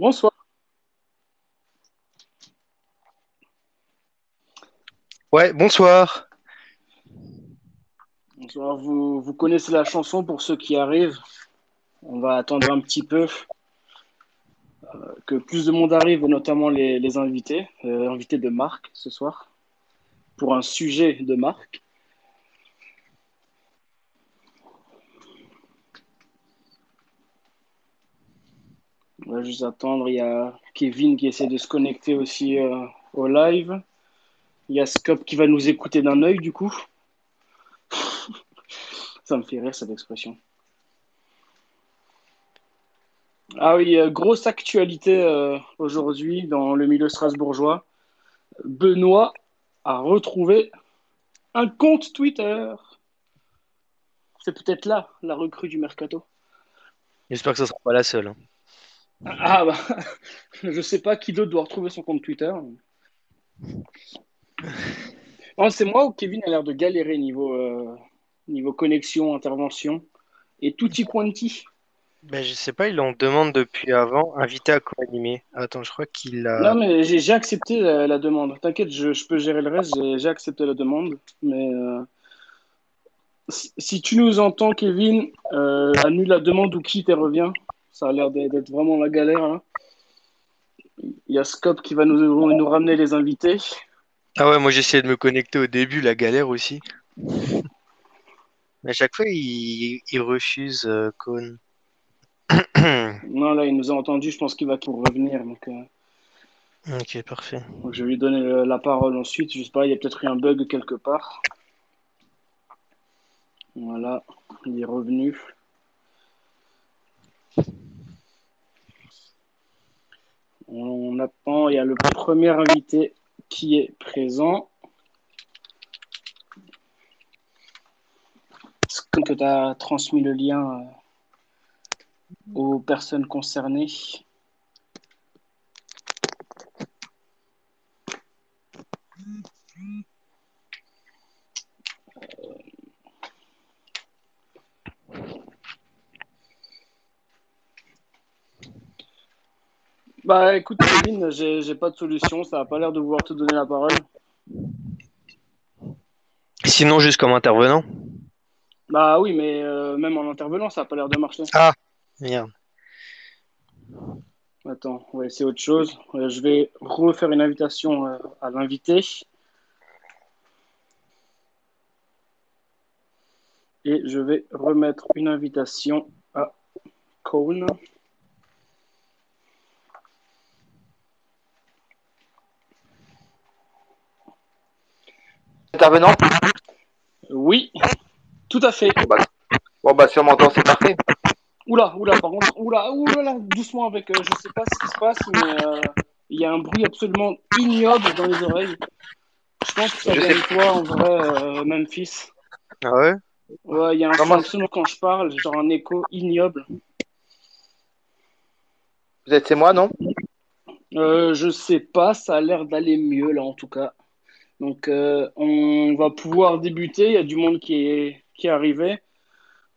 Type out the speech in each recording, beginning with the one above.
Bonsoir. Ouais, bonsoir. Bonsoir. Vous, vous connaissez la chanson pour ceux qui arrivent. On va attendre un petit peu euh, que plus de monde arrive, et notamment les, les invités, euh, invités de marque ce soir, pour un sujet de marque. On va juste attendre. Il y a Kevin qui essaie de se connecter aussi euh, au live. Il y a Scop qui va nous écouter d'un œil, du coup. Ça me fait rire cette expression. Ah oui, euh, grosse actualité euh, aujourd'hui dans le milieu strasbourgeois. Benoît a retrouvé un compte Twitter. C'est peut-être là la recrue du mercato. J'espère que ce sera pas la seule. Hein. Ah bah, je sais pas qui d'autre doit retrouver son compte Twitter. Non, c'est moi ou Kevin a l'air de galérer niveau, euh, niveau connexion, intervention et tutti quanti. Ben, je sais pas, il en demande depuis avant, invité à co-animer. Attends, je crois qu'il a. Non, mais j'ai j'ai accepté la, la demande. T'inquiète, je, je peux gérer le reste. J'ai j'ai accepté la demande. Mais euh, si, si tu nous entends, Kevin, euh, annule la demande ou quitte et reviens. Ça a l'air d'être vraiment la galère. là. Il y a Scop qui va nous, nous ramener les invités. Ah ouais, moi j'essayais de me connecter au début, la galère aussi. Mais à chaque fois, il, il refuse euh. Non, là, il nous a entendu. Je pense qu'il va pour revenir. Donc, euh, Ok, parfait. donc je vais lui donner la parole ensuite. Je sais pas, il y a peut-être eu un bug quelque part. Voilà, il est revenu. On attend, il y a le premier invité qui est présent. C'est comme que tu as transmis le lien euh, aux personnes concernées? Bah écoute, Kevin, j'ai j'ai pas de solution, ça a pas l'air de vouloir te donner la parole. Sinon, juste comme intervenant. Bah oui, mais euh, même en intervenant, ça a pas l'air de marcher. Ah, merde. Attends, on va essayer autre chose. Euh, je vais refaire une invitation euh, à l'invité. Et je vais remettre une invitation à Cone. Intervenant Oui, tout à fait. Bon bah, bon, bah, si on m'entend, c'est parfait. Oula, oula, par contre, oula, oula, doucement avec, euh, je sais pas ce qui se passe, mais euh, il y a un bruit absolument ignoble dans les oreilles. Je pense que ça vient de toi, en vrai, euh, Memphis. Ah ouais? Ouais, il y a un Comment- son absolument quand je parle, genre un écho ignoble. Vous êtes, c'est moi, non? Euh, je sais pas, ça a l'air d'aller mieux là en tout cas. Donc euh, on va pouvoir débuter, il y a du monde qui est, qui est arrivé.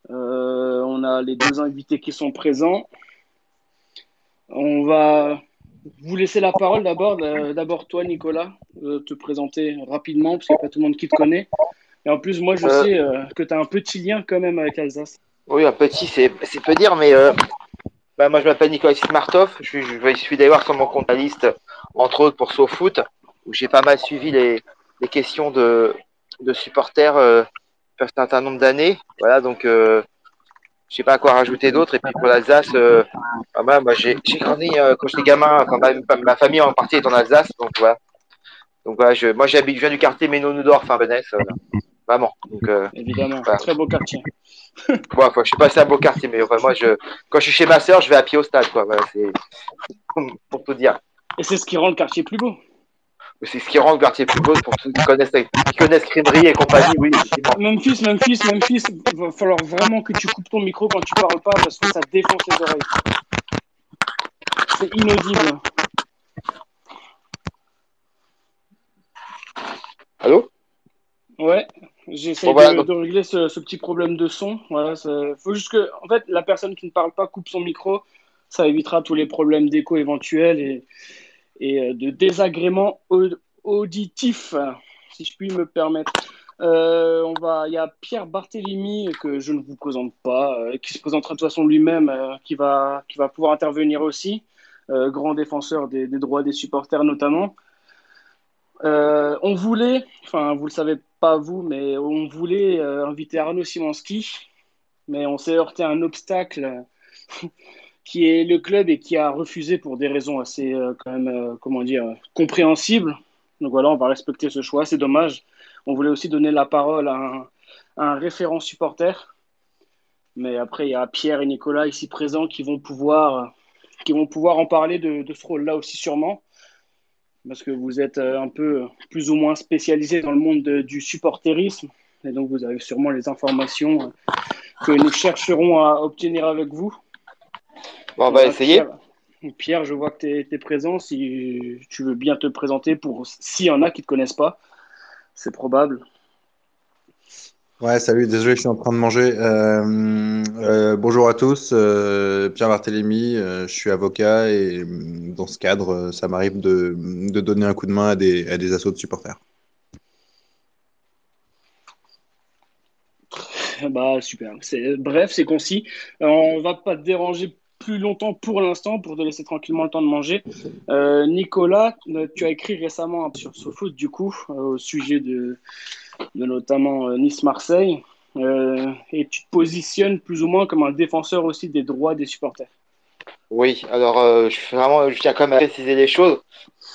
Euh, on a les deux invités qui sont présents. On va vous laisser la parole d'abord. Euh, D'abord toi Nicolas, te présenter rapidement parce qu'il n'y a pas tout le monde qui te connaît. Et en plus moi je Euh. sais que tu as un petit lien quand même avec Alsace. Oui, un petit, c'est peu dire, mais euh, bah, moi je m'appelle Nicolas Martov. Je, je suis d'ailleurs sur mon compte à liste, entre autres pour SoFoot, où j'ai pas mal suivi les, les questions de, de supporters euh, un certain nombre d'années. Voilà, donc euh, je sais pas à quoi rajouter d'autre. Et puis pour l'Alsace, euh, ah, bah, j'ai grandi euh, quand j'étais gamin, ma, ma famille en partie est en Alsace, donc voilà. Donc voilà, je, moi j'habite, je viens du quartier Ménonudorf, enfin Benès, voilà. vraiment. Donc euh, Évidemment, très beau quartier. Bon, enfin, je suis passé à beau quartier, mais enfin, moi, je, quand je suis chez ma sœur, je vais à pied au stade, quoi. Voilà, c'est pour tout dire. Et c'est ce qui rend le quartier plus beau. C'est ce qui rend le quartier plus beau pour ceux qui connaissent, qui connaissent Crèmerie et compagnie, oui. Memphis, Memphis, Memphis, il va falloir vraiment que tu coupes ton micro quand tu parles pas parce que ça défonce les oreilles. C'est inaudible. Allô? Ouais, j'essaie Bon, voilà, de, régler ce, ce petit problème de son. Voilà, faut juste que, en fait, la personne qui ne parle pas coupe son micro. Ça évitera tous les problèmes d'écho éventuels et, et de désagréments auditifs, si je puis me permettre. Euh, on va, il y a Pierre Barthélémy que je ne vous présente pas, euh, qui se présentera de toute façon lui-même, euh, qui va, qui va pouvoir intervenir aussi, grand défenseur des, droits des supporters notamment. on voulait, enfin vous le savez pas vous, mais on voulait inviter Arnaud Simonski, mais on s'est heurté à un obstacle qui est le club et qui a refusé pour des raisons assez quand même, comment dire, compréhensibles. Donc voilà, on va respecter ce choix. C'est dommage on voulait aussi donner la parole à un, référent supporter. Mais après, il y a Pierre et Nicolas ici présents qui vont pouvoir, qui vont pouvoir en parler de, ce rôle-là aussi sûrement. Parce que vous êtes euh, un peu plus ou moins spécialisé dans le monde du supporterisme. Et donc, vous avez sûrement les informations que nous chercherons à obtenir avec vous. Bon, on va essayer. Pierre, je vois que tu es, présent. Si tu veux bien te présenter pour s'il y en a qui ne te connaissent pas c'est probable. Ouais, salut, désolé, je suis en train de manger. Euh, euh, bonjour à tous, euh, Pierre Barthélémy, je suis avocat et dans ce cadre, ça m'arrive de, donner un coup de main à des, à des assauts de supporters. Bah super, bref, c'est concis. on va pas te déranger plus longtemps pour l'instant pour te laisser tranquillement le temps de manger. Euh, Nicolas, euh, tu as écrit récemment sur SoFoot du coup euh, au sujet de, notamment Nice-Marseille et tu te positionnes plus ou moins comme un défenseur aussi des droits des supporters. Oui, alors je, vraiment, je tiens quand même à préciser les choses.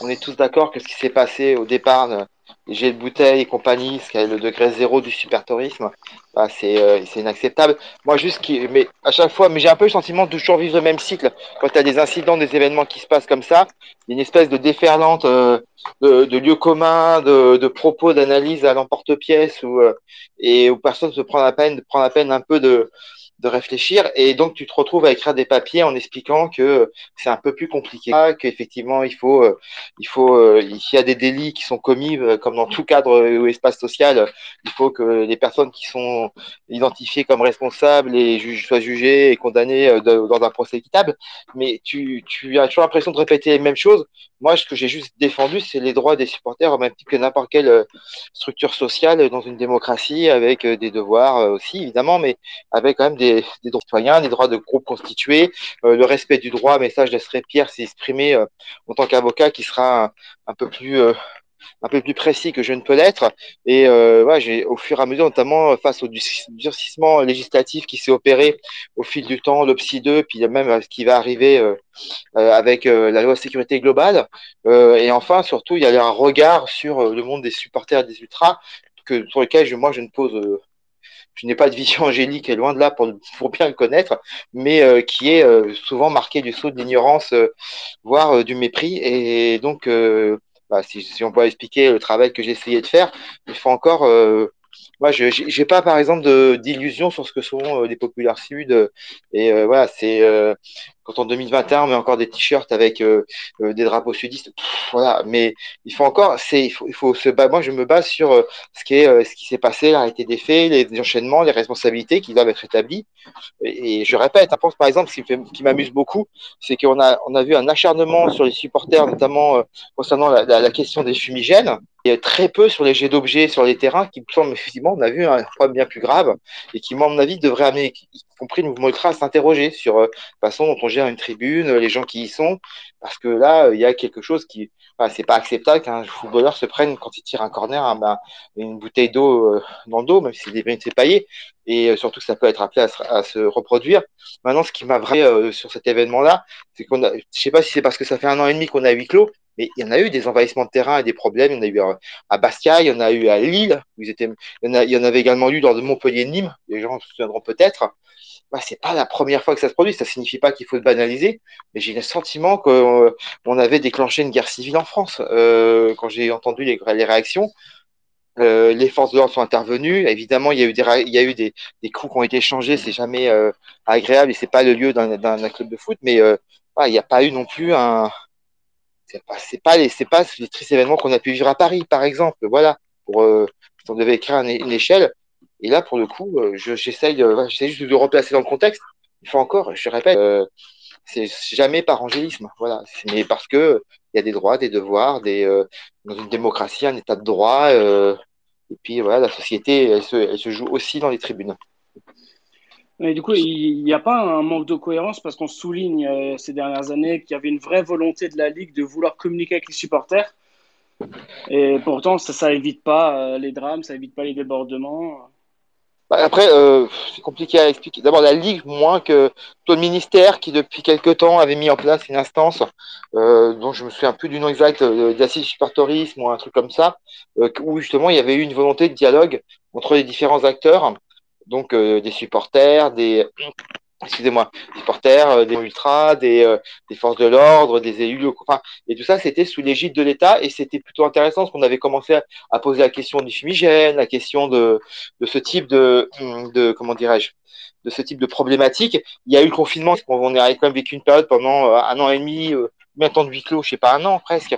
On est tous d'accord que ce qui s'est passé au départ jets de bouteilles et compagnie, ce qui est le degré zéro du super tourisme, bah, euh, c'est inacceptable. Moi, juste, qui, mais à chaque fois, mais j'ai un peu le sentiment de toujours vivre le même cycle. Quand tu as des incidents, des événements qui se passent comme ça, une espèce de déferlante euh, de, de, lieux communs, de, de propos, d'analyse à l'emporte-pièce, où, euh, et où personne se prend la peine, prend la peine un peu de de réfléchir. Et donc tu te retrouves à écrire des papiers en expliquant que c'est un peu plus compliqué qu'effectivement il faut euh, il faut euh, s'il y a des délits qui sont commis euh, comme dans tout cadre ou espace social. Il faut que les personnes qui sont identifiées comme responsables et soient jugées et condamnées dans un procès équitable. Mais tu, tu as toujours l'impression de répéter les mêmes choses. Moi ce que j'ai juste défendu c'est les droits des supporters au même titre que n'importe quelle structure sociale dans une démocratie avec des devoirs aussi évidemment mais avec quand même des des, droits citoyens, des droits de groupe constitués, euh, le respect du droit, mais ça je laisserai Pierre s'exprimer euh, en tant qu'avocat qui sera un, peu plus euh, un peu plus précis que je ne peux l'être. Et euh, j'ai, au fur et à mesure, notamment face au durcissement législatif qui s'est opéré au fil du temps, le PSI 2, puis même ce qui va arriver avec la loi sécurité globale. et enfin, surtout, il y a un regard sur le monde des supporters des ultras que, sur lequel moi je ne pose je n'ai pas de vision angélique, loin de là pour, bien le connaître, mais euh, qui est euh, souvent marqué du saut de l'ignorance, euh, voire du mépris. Et donc, bah, si, si, on peut expliquer le travail que j'ai essayé de faire, il faut encore moi, je n'ai pas, par exemple, d'illusions sur ce que sont les populaires sud. Et voilà, c'est quand en 2021 on met encore des t-shirts avec euh, euh, des drapeaux sudistes, voilà. Mais il faut encore, c'est, il faut, il faut se Moi, je me base sur euh, ce qui est, ce qui s'est passé, l'arrêté des faits, les enchaînements, les responsabilités qui doivent être établies. Et, je répète, hein, pense par exemple, ce qui, qui m'amuse beaucoup, c'est qu'on a, on a vu un acharnement sur les supporters, notamment concernant la, question des fumigènes très peu sur les jets d'objets sur les terrains qui me semble effectivement on a vu un problème bien plus grave et qui, à mon avis, devrait amener, y compris le mouvement à s'interroger sur la façon dont on gère une tribune, les gens qui y sont, parce que là, il y a quelque chose qui, c'est pas acceptable qu'un footballeur se prenne quand il tire un corner, ben, une bouteille d'eau euh, dans le dos, même si c'est paillé, et euh, surtout que ça peut être appelé à se, reproduire. Maintenant, ce qui m'a euh, sur cet événement-là, c'est qu'on a, je sais pas si c'est parce que ça fait un an et demi qu'on a huis clos, mais il y en a eu des envahissements de terrain et des problèmes. Il y en a eu à Bastia, il y en a eu à Lille, ils étaient, il, y en avait également eu dans de Montpellier-Nîmes, les gens se souviendront peut-être bah, c'est pas la première fois que ça se produit. Ça signifie pas qu'il faut le banaliser, mais j'ai le sentiment qu'on euh, avait déclenché une guerre civile en France. Euh, quand j'ai entendu les, réactions, euh, les forces de l'ordre sont intervenues. Évidemment, il y a eu des, il y a eu des, coups qui ont été échangés. C'est jamais agréable et c'est pas le lieu d'un club de foot, mais il n'y a pas eu non plus un. C'est pas, c'est pas les, c'est pas les tristes événements qu'on a pu vivre à Paris, par exemple. Voilà, pour, si on devait écrire une échelle, et là, pour le coup, euh, j'essaye juste de replacer dans le contexte. Il faut encore, je répète, euh, c'est jamais par angélisme, voilà. Mais parce que il y a des droits, des devoirs, des dans une démocratie, un état de droit, et puis voilà, la société, elle se joue aussi dans les tribunes. Mais du coup, il n'y a pas un manque de cohérence parce qu'on souligne ces dernières années qu'il y avait une vraie volonté de la Ligue de vouloir communiquer avec les supporters. Et pourtant, ça évite pas les drames, ça évite pas les débordements. Bah, après, euh, c'est compliqué à expliquer. D'abord, la Ligue, moins que tout le ministère qui, depuis quelques temps, avait mis en place une instance euh, dont je me souviens plus du nom exact, euh, d'assise supporterisme ou un truc comme ça, euh, où justement il y avait eu une volonté de dialogue entre les différents acteurs, donc euh, des supporters, des excusez-moi, supporters, euh, des ultras, des, euh, des forces de l'ordre, des élus, enfin, et tout ça, c'était sous l'égide de l'État, et c'était plutôt intéressant parce qu'on avait commencé à, poser la question du fumigène, la question de, ce type de, de comment dirais-je, de ce type de problématique. Il y a eu le confinement, on a quand même vécu une période pendant un an et demi, combien de de huis clos, je sais pas, un an presque.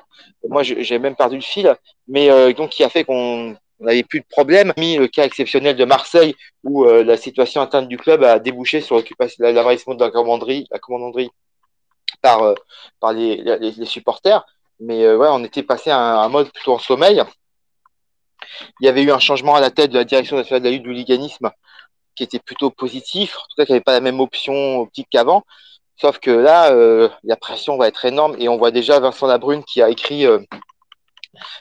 Moi, j'ai même perdu le fil, mais donc qui a fait qu'on on n'avait plus de problème. Mis le cas exceptionnel de Marseille, où euh, la situation interne du club a débouché sur l'envahissement de la commanderie, par, euh, les, supporters. Mais euh, ouais, on était passé à un, un, mode plutôt en sommeil. Il y avait eu un changement à la tête de la direction nationale de la lutte du liganisme qui était plutôt positif, en tout cas qui n'avait pas la même option optique qu'avant. Sauf que là, la pression va être énorme et on voit déjà Vincent Labrune qui a écrit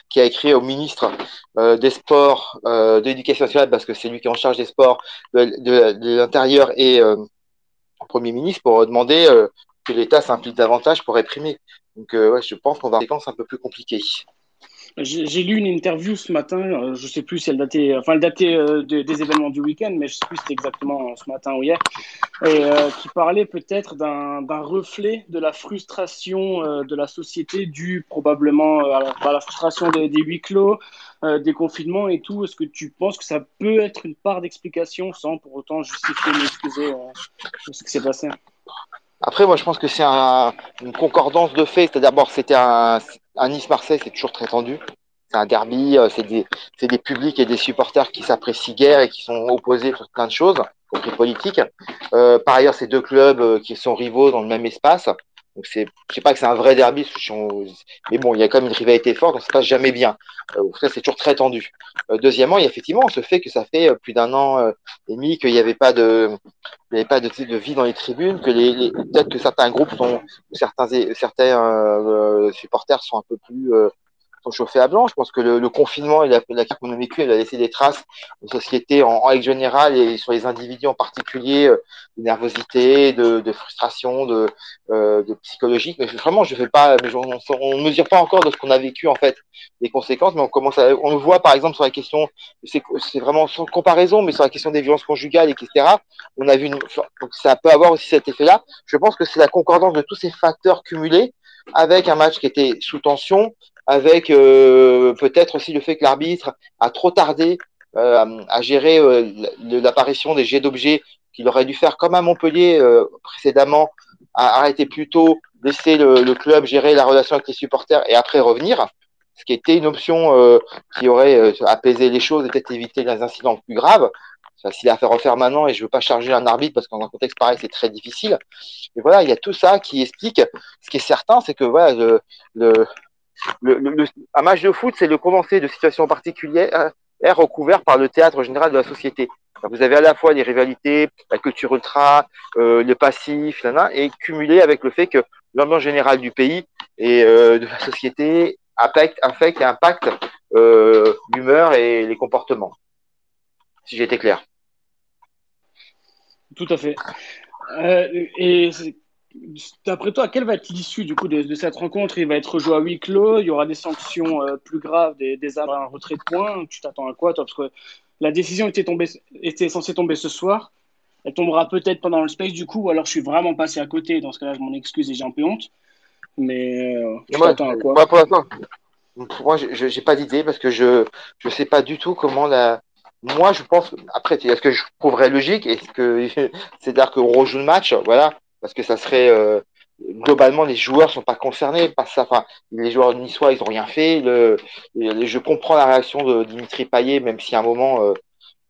qui a écrit au ministre euh, des Sports, euh, de l'Éducation nationale, parce que c'est lui qui est en charge des sports, de, l'Intérieur et euh, Premier ministre, pour demander que l'État s'implique davantage pour réprimer. Donc, je pense qu'on va avoir des un peu plus compliquées. J'ai lu une interview ce matin, euh, je sais plus si elle datait, enfin elle datait euh, de, des événements du week-end, mais je sais plus si c'était exactement ce matin ou hier, et euh, qui parlait peut-être d'un reflet de la frustration de la société due probablement à la, frustration des, huis clos, des confinements et tout. Est-ce que tu penses que ça peut être une part d'explication sans pour autant justifier ou excuser ce qui s'est passé? Après, moi, je pense que c'est un, une concordance de faits. C'est d'abord, c'était un, un Nice-Marseille, c'est toujours très tendu. C'est un derby, c'est des, publics et des supporters qui s'apprécient guère et qui sont opposés sur plein de choses, y compris politiques. Euh, par ailleurs, c'est deux clubs qui sont rivaux dans le même espace. Donc c'est, je sais pas que c'est un vrai derby, mais bon, il y a quand même une rivalité forte, donc ça se passe jamais bien. Euh, en cas, c'est toujours très tendu. Euh, deuxièmement, il y a effectivement ce fait que ça fait plus d'un an et demi qu'il n'y avait pas de, il n'y avait pas de, de, vie dans les tribunes, que les, les peut-être que certains groupes sont, certains, certains euh, supporters sont un peu plus euh, sont chauffés à blanc. Je pense que le, confinement et la, la carte qu'on a vécue, elle a laissé des traces aux sociétés en, règle générale et sur les individus en particulier, euh, de nervosité, de, de frustration, de, euh, de psychologique. Mais vraiment, je fais pas, mais on ne mesure pas encore de ce qu'on a vécu en fait, les conséquences, mais on commence à, on le voit par exemple sur la question, c'est vraiment sans comparaison, mais sur la question des violences conjugales, etc. On a vu, une, donc ça peut avoir aussi cet effet-là. Je pense que c'est la concordance de tous ces facteurs cumulés avec un match qui était sous tension, avec euh, peut-être aussi le fait que l'arbitre a trop tardé euh, à gérer euh, l'apparition des jets d'objets qu'il aurait dû faire comme à Montpellier précédemment, à arrêter plus tôt, laisser le, club gérer la relation avec les supporters et après revenir, ce qui était une option qui aurait apaisé les choses et peut-être évité les incidents plus graves. C'est facile à faire refaire maintenant et je veux pas charger un arbitre parce qu'en un contexte pareil c'est très difficile. Et voilà, il y a tout ça qui explique. Ce qui est certain, c'est que voilà, le, le, un match de foot, c'est le condensé de situations particulières recouvert par le théâtre général de la société. vous avez à la fois les rivalités, la culture ultra, euh, le passif, et cumulé avec le fait que l'ambiance générale du pays et euh, de la société affecte, affecte et impacte euh, l'humeur et les comportements. Si j'ai été clair. Tout à fait. Euh, et D'après toi, quelle va être l'issue du coup de, de, cette rencontre? Il va être joué à huis clos, il y aura des sanctions euh, plus graves, des, des armes, un retrait de points. Tu t'attends à quoi toi? Parce que la décision était, tombée, était censée tomber ce soir. Elle tombera peut-être pendant le space du coup, ou alors je suis vraiment passé à côté. Dans ce cas-là, je m'en excuse et j'ai un peu honte. Mais euh, tu t'attends à quoi? moi, pour l'instant, moi, je n'ai pas d'idée parce que je ne sais pas du tout comment la. Moi, je pense. Après, est-ce que je trouverais logique? Est-ce que c'est-à-dire qu'on rejoue le match? Voilà parce que ça serait euh, globalement les joueurs sont pas concernés par ça. Enfin, les joueurs niçois ils ont rien fait. Le, je comprends la réaction de Dimitri Payet, même si à un moment euh,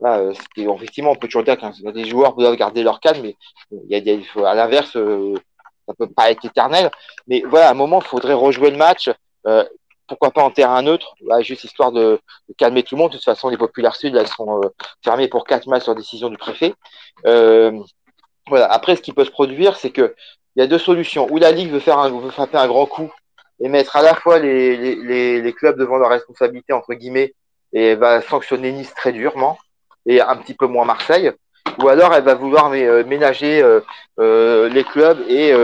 là, effectivement on peut toujours dire que les joueurs doivent garder leur calme, mais il y a, à l'inverse, euh, ça peut pas être éternel. Mais voilà, à un moment, il faudrait rejouer le match. Euh, pourquoi pas en terrain neutre, juste histoire de, calmer tout le monde. De toute façon, les populaires sud, elles sont euh, fermées pour quatre matchs sur décision du préfet. Euh, voilà. Après, ce qui peut se produire, c'est que il y a deux solutions. Ou la Ligue veut faire un, veut frapper un grand coup et mettre à la fois les, les, les, clubs devant leur responsabilité, entre guillemets, et va sanctionner Nice très durement, et un petit peu moins Marseille. Ou alors elle va vouloir euh, ménager euh, euh, les clubs et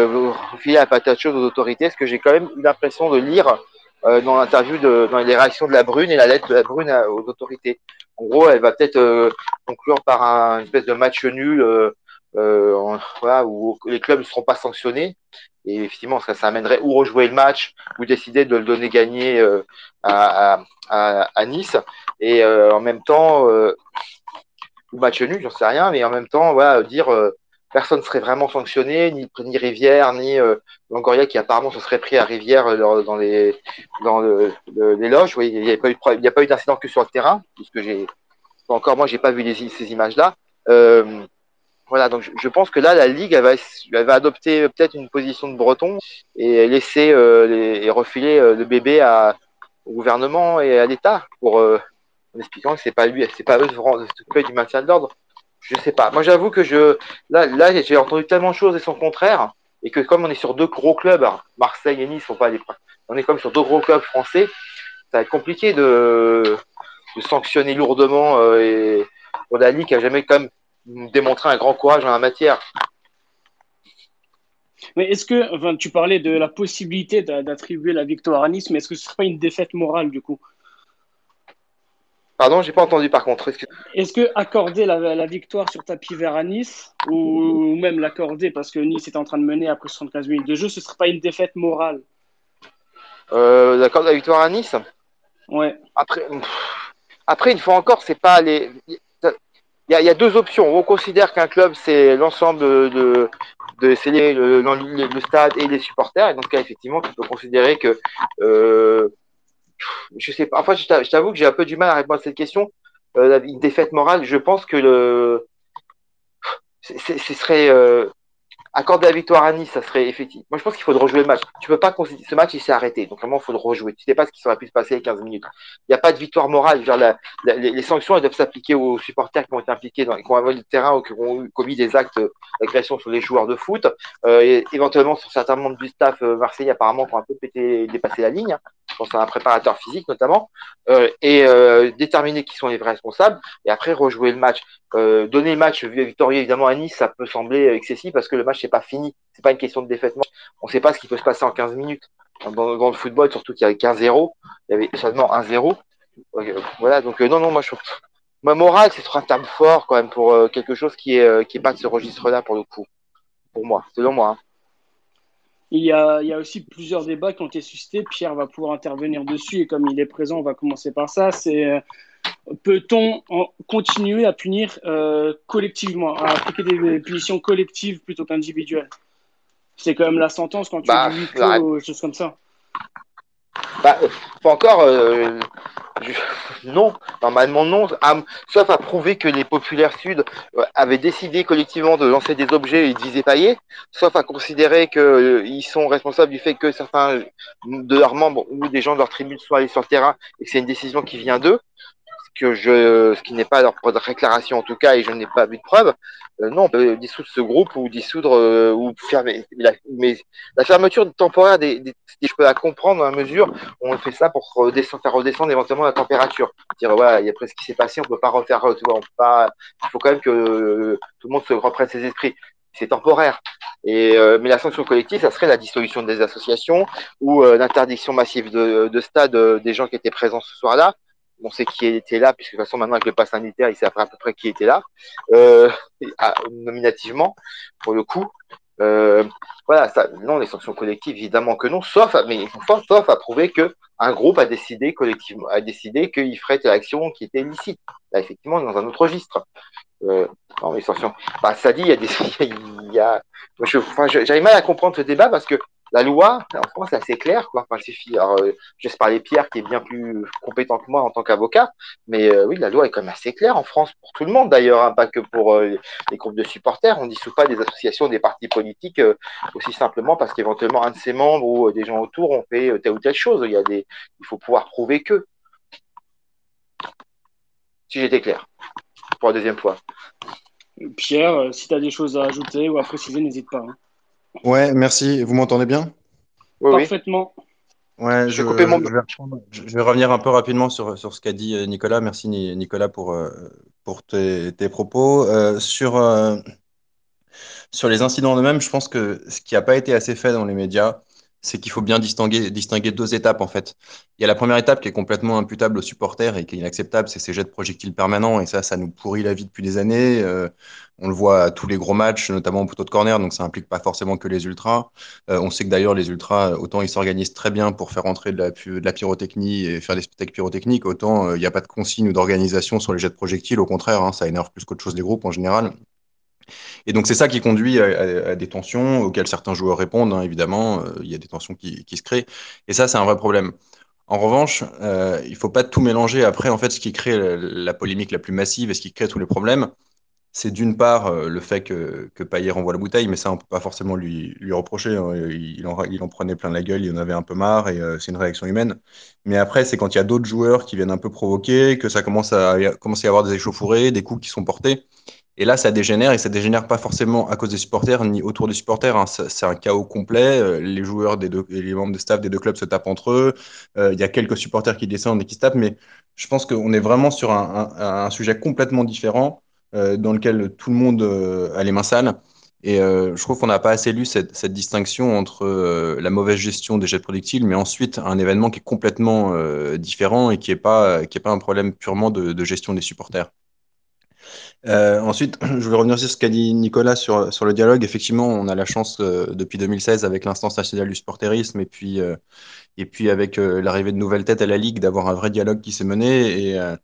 filer la patate chaude aux autorités, ce que j'ai quand même eu l'impression de lire dans l'interview, dans les réactions de la Brune et la lettre de la Brune aux autorités. En gros, elle va peut-être conclure par un, une espèce de match nul euh, où les clubs ne seront pas sanctionnés. Et effectivement, ça, amènerait ou rejouer le match ou décider de le donner gagné euh, à, Nice. Et euh, en même temps, ou match nul, j'en sais rien, mais en même temps, voilà, dire personne ne serait vraiment sanctionné, ni, Rivière, ni Longoria qui apparemment se serait pris à Rivière dans les dans le, les loges. Il n'y a pas eu d'incident que sur le terrain, puisque j'ai encore moi j'ai pas vu ces images là. Voilà, donc je, pense que là, la Ligue, elle va, elle va adopter peut-être une position de breton et laisser euh, et refiler euh, le bébé au gouvernement et à l'État euh, en expliquant que c'est pas lui, c'est pas eux de s'occuper du maintien de l'ordre. Je sais pas. Moi, j'avoue que je là, j'ai entendu tellement de choses et son contraire et que comme on est sur deux gros clubs, Marseille et Nice on est comme sur deux gros clubs français, ça va être compliqué de, sanctionner lourdement la Ligue qui a jamais quand démontrer un grand courage en la matière. Mais est-ce que, tu parlais de la possibilité d'attribuer la victoire à Nice, mais est-ce que ce ne serait pas une défaite morale du coup? Pardon, j'ai pas entendu par contre. Est-ce que accorder la, victoire sur tapis vert à Nice, ou même l'accorder parce que Nice est en train de mener après 75 minutes de jeu, ce ne serait pas une défaite morale? Euh, D'accorder la victoire à Nice? Ouais. Après, après, une fois encore, c'est pas les il y, a, deux options. On considère qu'un club, c'est l'ensemble de, de, c'est le, le, stade et les supporters. Et dans ce cas, effectivement, tu peux considérer que, euh, je sais pas. Enfin, je t'avoue que j'ai un peu du mal à répondre à cette question. Euh, une défaite morale, je pense que le, ce serait, euh, accorder la victoire à Nice, ça serait effectif. Moi, je pense qu'il faut rejouer le match. Tu peux pas considérer, ce match, il s'est arrêté. Donc, vraiment, il faut le rejouer. Tu sais pas ce qui serait pu se passer 15 minutes. Il n'y a pas de victoire morale. Les, sanctions, elles doivent s'appliquer aux supporters qui ont été impliqués dans, qui ont le terrain ou qui ont commis des actes d'agression sur les joueurs de foot. Euh, éventuellement, sur certains membres du staff euh, marseillais, apparemment, qui ont un peu pété, dépassé la ligne. Je pense à un préparateur physique, notamment. Euh, et euh, déterminer qui sont les vrais responsables. Et après, rejouer le match. Euh, donner le match victorieux évidemment à Nice, ça peut sembler excessif parce que le match n'est pas fini. C'est pas une question de défaite. On ne sait pas ce qui peut se passer en 15 minutes. Dans, le football, surtout qu'il y avait 15-0, il y avait seulement 1-0. Voilà, donc euh, non, non, moi je Ma morale, c'est un terme fort quand même pour euh, quelque chose qui est, qui est pas de ce registre-là pour le coup. Pour moi, selon moi. Hein. Il y, a, il y, a, aussi plusieurs débats qui ont été suscités. Pierre va pouvoir intervenir dessus et comme il est présent, on va commencer par ça. C'est peut-on continuer à punir euh, collectivement, à appliquer des, punitions collectives plutôt qu'individuelles? C'est quand même la sentence quand tu bah, dis ou choses comme ça. Bah, pas encore. Euh, non, normalement non, sauf à prouver que les populaires sud euh, avaient décidé collectivement de lancer des objets et de viser paillés, sauf à considérer qu'ils sont responsables du fait que certains de leurs membres ou des gens de leur tribu soient allés sur le terrain et que c'est une décision qui vient d'eux que je, ce qui n'est pas leur déclaration en tout cas, et je n'ai pas vu de preuve, euh, non, on peut dissoudre ce groupe ou dissoudre euh, ou fermer. Mais la fermeture temporaire, des, je peux la comprendre la mesure on fait ça pour redescendre, faire redescendre éventuellement la température. Dire voilà, il y a presque ce qui s'est passé, on peut pas refaire, on peut pas. Il faut quand même que euh, tout le monde se reprenne ses esprits. C'est temporaire. Et euh, mais la sanction collective, ça serait la dissolution des associations ou l'interdiction massive de, de stade des gens qui étaient présents ce soir-là on sait qui était là, puisque de toute façon, maintenant avec le pass sanitaire, il sait à peu près qui était là, euh, nominativement, pour le coup. Euh, voilà, ça, non, les sanctions collectives, évidemment que non, sauf, mais sauf à prouver que un groupe a décidé collectivement, a décidé qu'il ferait telle action qui était illicite. Là, effectivement, dans un autre registre. Euh, non, les sanctions. Bah, ça dit, il y a des, mal à comprendre ce débat parce que la loi, en France, c'est assez clair, quoi. Enfin, suffit. Alors, euh, je laisse parler Pierre, qui est bien plus compétent que moi en tant qu'avocat, mais euh, oui, la loi est quand même assez claire en France pour tout le monde d'ailleurs, hein, pas que pour euh, les groupes de supporters. On dissout pas des associations, des partis politiques aussi simplement parce qu'éventuellement un de ses membres ou des gens autour ont fait telle ou telle chose. Il y a des, il faut pouvoir prouver que. Si j'étais clair pour la deuxième fois. Pierre, si tu as des choses à ajouter ou à préciser, n'hésite pas. Hein. Ouais, merci. Vous m'entendez bien? Parfaitement. Ouais, je, vais, revenir un peu rapidement sur, sur ce qu'a dit euh, Nicolas. Merci Nicolas pour, euh, pour tes, propos. Euh, sur, sur les incidents eux-mêmes, je pense que ce qui n'a pas été assez fait dans les médias, c'est qu'il faut bien distinguer, deux étapes en fait. Il y a la première étape qui est complètement imputable aux supporters et qui est inacceptable, c'est ces jets de projectiles permanents et ça, ça nous pourrit la vie depuis des années. Euh, on le voit à tous les gros matchs, notamment au poteau de corner, donc ça implique pas forcément que les ultras. Euh, on sait que d'ailleurs les ultras, autant ils s'organisent très bien pour faire entrer de la, de la pyrotechnie et faire des spectacles pyrotechniques, autant euh, il n'y a pas de consigne ou d'organisation sur les jets de projectiles. Au contraire, hein, ça énerve plus qu'autre chose les groupes en général. Et donc c'est ça qui conduit à, des tensions auxquelles certains joueurs répondent, hein, évidemment, euh, il y a des tensions qui, se créent, et ça c'est un vrai problème. En revanche, euh, il ne faut pas tout mélanger. Après, en fait, ce qui crée la, polémique la plus massive et ce qui crée tous les problèmes, c'est d'une part euh, le fait que, que Payet renvoie la bouteille, mais ça, on ne peut pas forcément lui, lui reprocher. Hein. Il, en, il, en, prenait plein la gueule, il en avait un peu marre, et c'est une réaction humaine. Mais après, c'est quand il y a d'autres joueurs qui viennent un peu provoquer, que ça commence à, commence à avoir des échauffourées, des coups qui sont portés. Et là, ça dégénère et ça dégénère pas forcément à cause des supporters ni autour des supporters. Hein. C'est un chaos complet. Euh, les joueurs des deux, les membres de staff des deux clubs se tapent entre eux. Euh, il y a quelques supporters qui descendent et qui se tapent, mais je pense qu'on est vraiment sur un, sujet complètement différent euh, dans lequel tout le monde a les mains sales. Et je trouve qu'on n'a pas assez lu cette, distinction entre la mauvaise gestion des jets de projectiles, mais ensuite un événement qui est complètement différent et qui n'est pas, pas un problème purement de gestion des supporters. Euh, ensuite, je vais revenir sur ce qu'a dit Nicolas sur, sur le dialogue. Effectivement, on a la chance euh, depuis 2016 avec l'instance nationale du sportérisme et puis, euh, et puis avec l'arrivée de nouvelles têtes à la Ligue d'avoir un vrai dialogue qui s'est mené. Et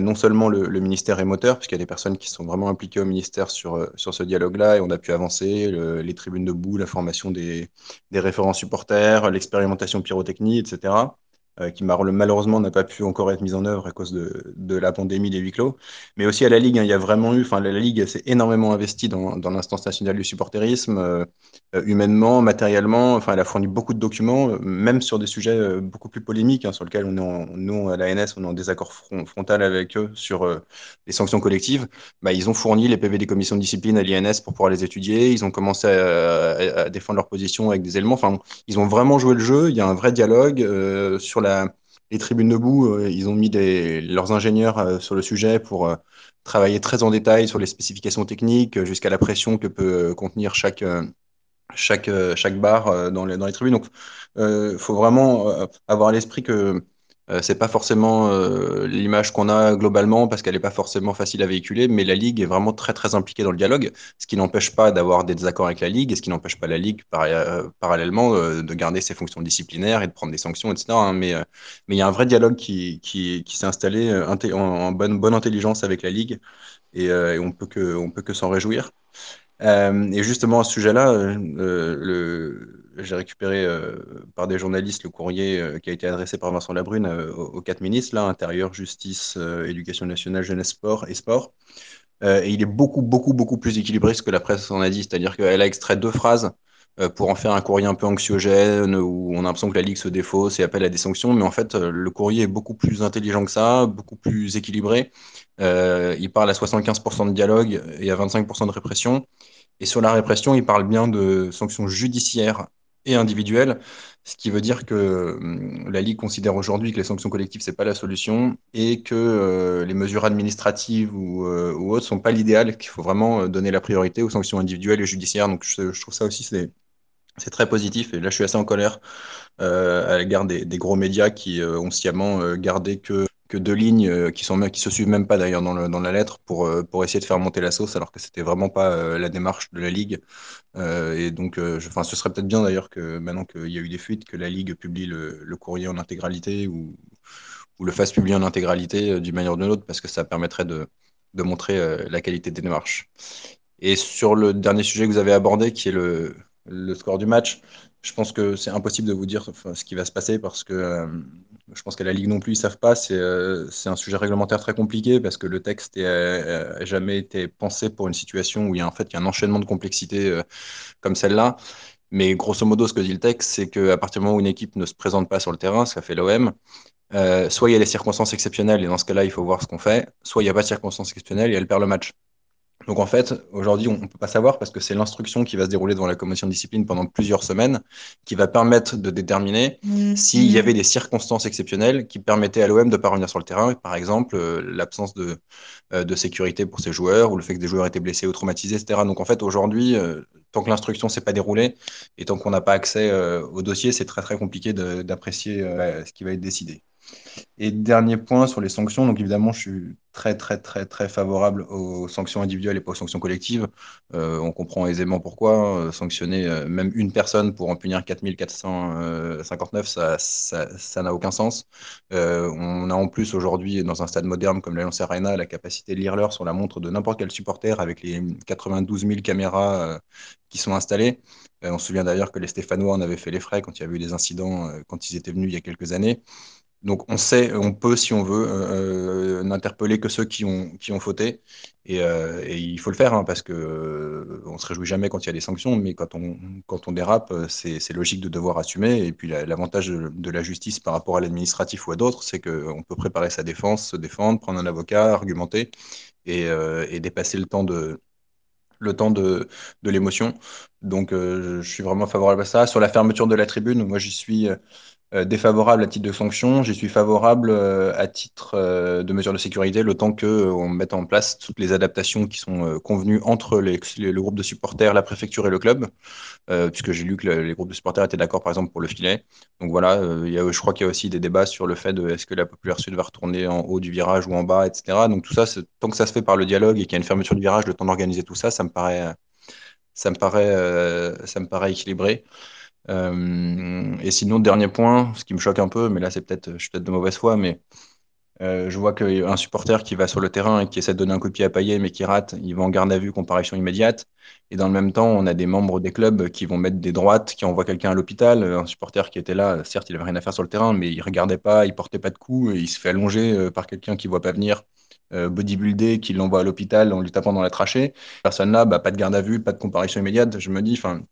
non seulement le, ministère est moteur, puisqu'il y a des personnes qui sont vraiment impliquées au ministère sur, sur ce dialogue-là et on a pu avancer, les tribunes debout, la formation des, des référents supporters, l'expérimentation pyrotechnie, etc. Euh, qui malheureusement n'a pas pu encore être mise en œuvre à cause de, la pandémie des huis clos. Mais aussi à la Ligue, hein, il y a vraiment eu, enfin la, Ligue s'est énormément investie dans, l'instance nationale du supporterisme, euh, euh, humainement, matériellement. Enfin, elle a fourni beaucoup de documents, même sur des sujets beaucoup plus polémiques, hein, sur lesquels on est nous à l'ANS, on est en désaccord frontal avec eux sur les sanctions collectives. Bah, ils ont fourni les PV des commissions de discipline à l'INS pour pouvoir les étudier. Ils ont commencé à, à, défendre leur position avec des éléments. Enfin, ils ont vraiment joué le jeu. Il y a un vrai dialogue sur les tribunes debout, euh, ils ont mis leurs ingénieurs euh, sur le sujet pour euh, travailler très en détail sur les spécifications techniques jusqu'à la pression que peut contenir chaque, chaque, chaque barre dans les, dans les tribunes. Donc, il faut vraiment avoir à l'esprit que euh, c'est pas forcément euh, l'image qu'on a globalement parce qu'elle n'est pas forcément facile à véhiculer, mais la Ligue est vraiment très très impliquée dans le dialogue, ce qui n'empêche pas d'avoir des désaccords avec la Ligue et ce qui n'empêche pas la Ligue euh, parallèlement de garder ses fonctions disciplinaires et de prendre des sanctions, etc. Hein. mais il y a un vrai dialogue qui, s'est installé en, bonne, intelligence avec la Ligue et, on peut que, peut que s'en réjouir. et justement à ce sujet-là, le j'ai récupéré euh, par des journalistes le courrier euh, qui a été adressé par Vincent Labrune euh, aux, quatre ministres, là, Intérieur, Justice, Éducation nationale, Jeunesse, Sport et Sport. et il est beaucoup, beaucoup, beaucoup plus équilibré ce que la presse en a dit. C'est-à-dire qu'elle a extrait deux phrases pour en faire un courrier un peu anxiogène où on a l'impression que la Ligue se défausse et appelle à des sanctions. Mais en fait, le courrier est beaucoup plus intelligent que ça, beaucoup plus équilibré. il parle à 75% de dialogue et à 25% de répression. Et sur la répression, il parle bien de sanctions judiciaires et individuelle, ce qui veut dire que hum, la Ligue considère aujourd'hui que les sanctions collectives, c'est pas la solution et que euh, les mesures administratives ou, euh, autres sont pas l'idéal, qu'il faut vraiment euh, donner la priorité aux sanctions individuelles et judiciaires. Donc je, trouve ça aussi, c'est, c'est très positif. Et là, je suis assez en colère à l'égard des, des, gros médias qui ont sciemment gardé que deux lignes qui sont se suivent même pas d'ailleurs dans, la lettre pour, pour essayer de faire monter la sauce alors que c'était vraiment pas la démarche de la Ligue. Euh, et donc, euh, ce serait peut-être bien d'ailleurs que maintenant qu'il y a eu des fuites, que la Ligue publie le, courrier en intégralité ou, le fasse publier en intégralité euh, d'une manière ou d'une autre, parce que ça permettrait de, montrer la qualité des démarches. Et sur le dernier sujet que vous avez abordé, qui est le, score du match. Je pense que c'est impossible de vous dire ce qui va se passer parce que euh, je pense qu'à la Ligue non plus, ils savent pas. C'est euh, un sujet réglementaire très compliqué parce que le texte n'a jamais été pensé pour une situation où il y a en fait un enchaînement de complexité comme celle-là. Mais grosso modo, ce que dit le texte, c'est qu'à partir du moment où une équipe ne se présente pas sur le terrain, ce qu'a fait l'OM, euh, soit il y a des circonstances exceptionnelles et dans ce cas-là, il faut voir ce qu'on fait, soit il n'y a pas de circonstances exceptionnelles et elle perd le match. Donc en fait, aujourd'hui, on ne peut pas savoir parce que c'est l'instruction qui va se dérouler devant la commission de discipline pendant plusieurs semaines qui va permettre de déterminer mmh. s'il y avait des circonstances exceptionnelles qui permettaient à l'OM de ne pas revenir sur le terrain, par exemple euh, l'absence de, euh, de sécurité pour ses joueurs ou le fait que des joueurs étaient blessés ou traumatisés, etc. Donc en fait, aujourd'hui, tant que l'instruction ne s'est pas déroulée et tant qu'on n'a pas accès au dossier, c'est très très compliqué d'apprécier ce qui va être décidé. Et dernier point sur les sanctions, donc évidemment, je suis très, très, très, très favorable aux sanctions individuelles et pas aux sanctions collectives. Euh, on comprend aisément pourquoi. Hein. sanctionner euh, même une personne pour en punir 4459, ça ça n'a aucun sens. Euh, on a en plus aujourd'hui, dans un stade moderne comme l'Alliance Arena, la capacité de lire l'heure sur la montre de n'importe quel supporter avec les 92 000 caméras qui sont installées. on se souvient d'ailleurs que les Stéphanois en avaient fait les frais quand il y avait eu des incidents, quand ils étaient venus il y a quelques années. Donc on sait, on peut, si on veut, euh, euh, n'interpeller que ceux qui ont, qui fauté. Et, euh, il faut le faire, hein, parce que on se réjouit jamais quand il y a des sanctions, mais quand on, dérape, c'est logique de devoir assumer. Et puis l'avantage de, la justice par rapport à l'administratif ou à d'autres, c'est qu'on peut préparer sa défense, se défendre, prendre un avocat, argumenter et, et dépasser le temps de de, l'émotion. Donc je suis vraiment favorable à ça. Sur la fermeture de la tribune, moi j'y suis défavorable à titre de sanction, j'y suis favorable euh, à titre euh, de mesure de sécurité, le temps qu'on mette en place toutes les adaptations qui sont convenues entre le groupe de supporters, la préfecture et le club, puisque j'ai lu que les groupes de supporters étaient d'accord, par exemple, pour le filet. Donc voilà, il y a, je crois qu'il y a aussi des débats sur le fait de est-ce que la populaire sud va retourner en haut du virage ou en bas, etc. Donc tout ça, tant que ça se fait par le dialogue et qu'il y a une fermeture du virage, le temps d'organiser tout ça, ça me paraît, ça me paraît, ça me paraît équilibré. Euh, et sinon, dernier point, ce qui me choque un peu, mais là, c'est peut-être, je suis peut-être de mauvaise foi, mais euh, je vois qu'un supporter qui va sur le terrain et qui essaie de donner un coup de pied à Payet, mais qui rate, il va en garde à vue, comparution immédiate. Et dans le même temps, on a des membres des clubs qui vont mettre des droites, qui envoient quelqu'un à l'hôpital. Un supporter qui était là, certes, il n'avait rien à faire sur le terrain, mais il regardait pas, il portait pas de coups, et il se fait allonger euh, par quelqu'un qui voit pas venir. bodybuildé, qui l'envoie à l'hôpital en lui tapant dans la trachée. Personne là, bah, pas de garde à vue, pas de comparution immédiate. Je me dis, enfin,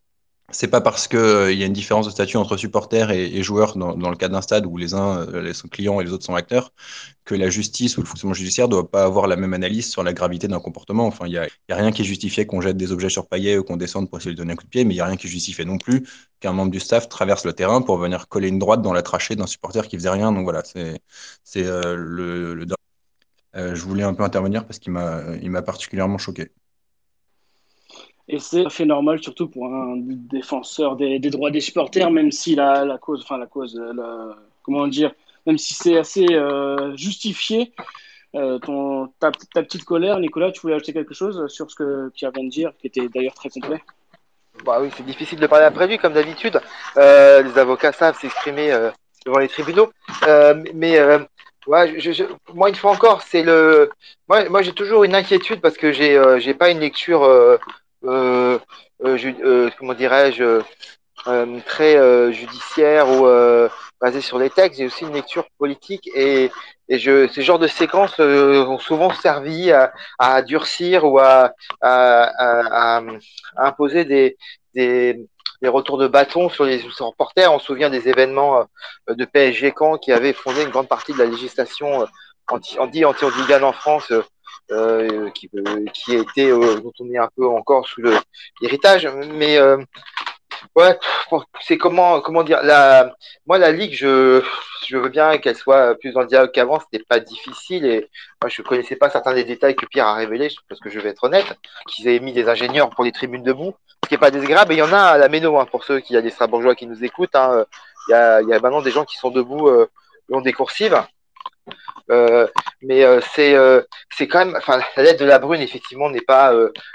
c'est pas parce qu'il euh, y a une différence de statut entre supporters et, joueurs dans, le cas d'un stade où les uns euh, sont clients et les autres sont acteurs que la justice ou le fonctionnement judiciaire ne doit pas avoir la même analyse sur la gravité d'un comportement. Enfin, il n'y a, rien qui justifie qu'on jette des objets sur paillet ou qu'on descende pour essayer de donner un coup de pied, mais il n'y a rien qui justifie non plus qu'un membre du staff traverse le terrain pour venir coller une droite dans la trachée d'un supporter qui faisait rien. Donc voilà, c'est euh, le, le je voulais un peu intervenir parce qu'il m'a particulièrement choqué. Et c'est fait normal, surtout pour un défenseur des, droits des supporters, même si la, cause, enfin la cause, comment dire, même si c'est assez euh, justifié. Euh, ton, ta, petite colère, Nicolas, tu voulais ajouter quelque chose sur ce que tu viens de dire, qui était d'ailleurs très complet? Bah oui, c'est difficile de parler après lui, comme d'habitude. Euh, les avocats savent s'exprimer devant les tribunaux. mais ouais, moi, une fois encore, c'est le. Moi, moi j'ai toujours une inquiétude parce que j'ai j'ai pas une lecture euh, euh, euh, comment dirais-je, très judiciaire ou basé sur les textes, j'ai aussi une lecture politique et, ces genres de séquences ont souvent servi à, durcir ou à, imposer des, retours de bâton sur les reporters. On se souvient des événements de PSG Caen qui avaient fondé une grande partie de la législation anti, anti, anti en France euh, qui, euh, qui était euh, dont on est un peu encore sous l'héritage. Mais ouais, c'est comment comment dire la moi la ligue je veux bien qu'elle soit plus le dialogue qu'avant. C'était pas difficile et moi je connaissais pas certains des détails que Pierre a révélés parce que je vais être honnête qu'ils avaient mis des ingénieurs pour les tribunes debout ce qui est pas désagréable. Et il y en a à la méno hein, pour ceux qui a des Strasbourgeois qui nous écoutent hein, y a il y a maintenant des gens qui sont debout euh, ont des coursives euh, mais euh, c'est euh, c'est quand même, enfin, la lettre de la Brune effectivement n'est pas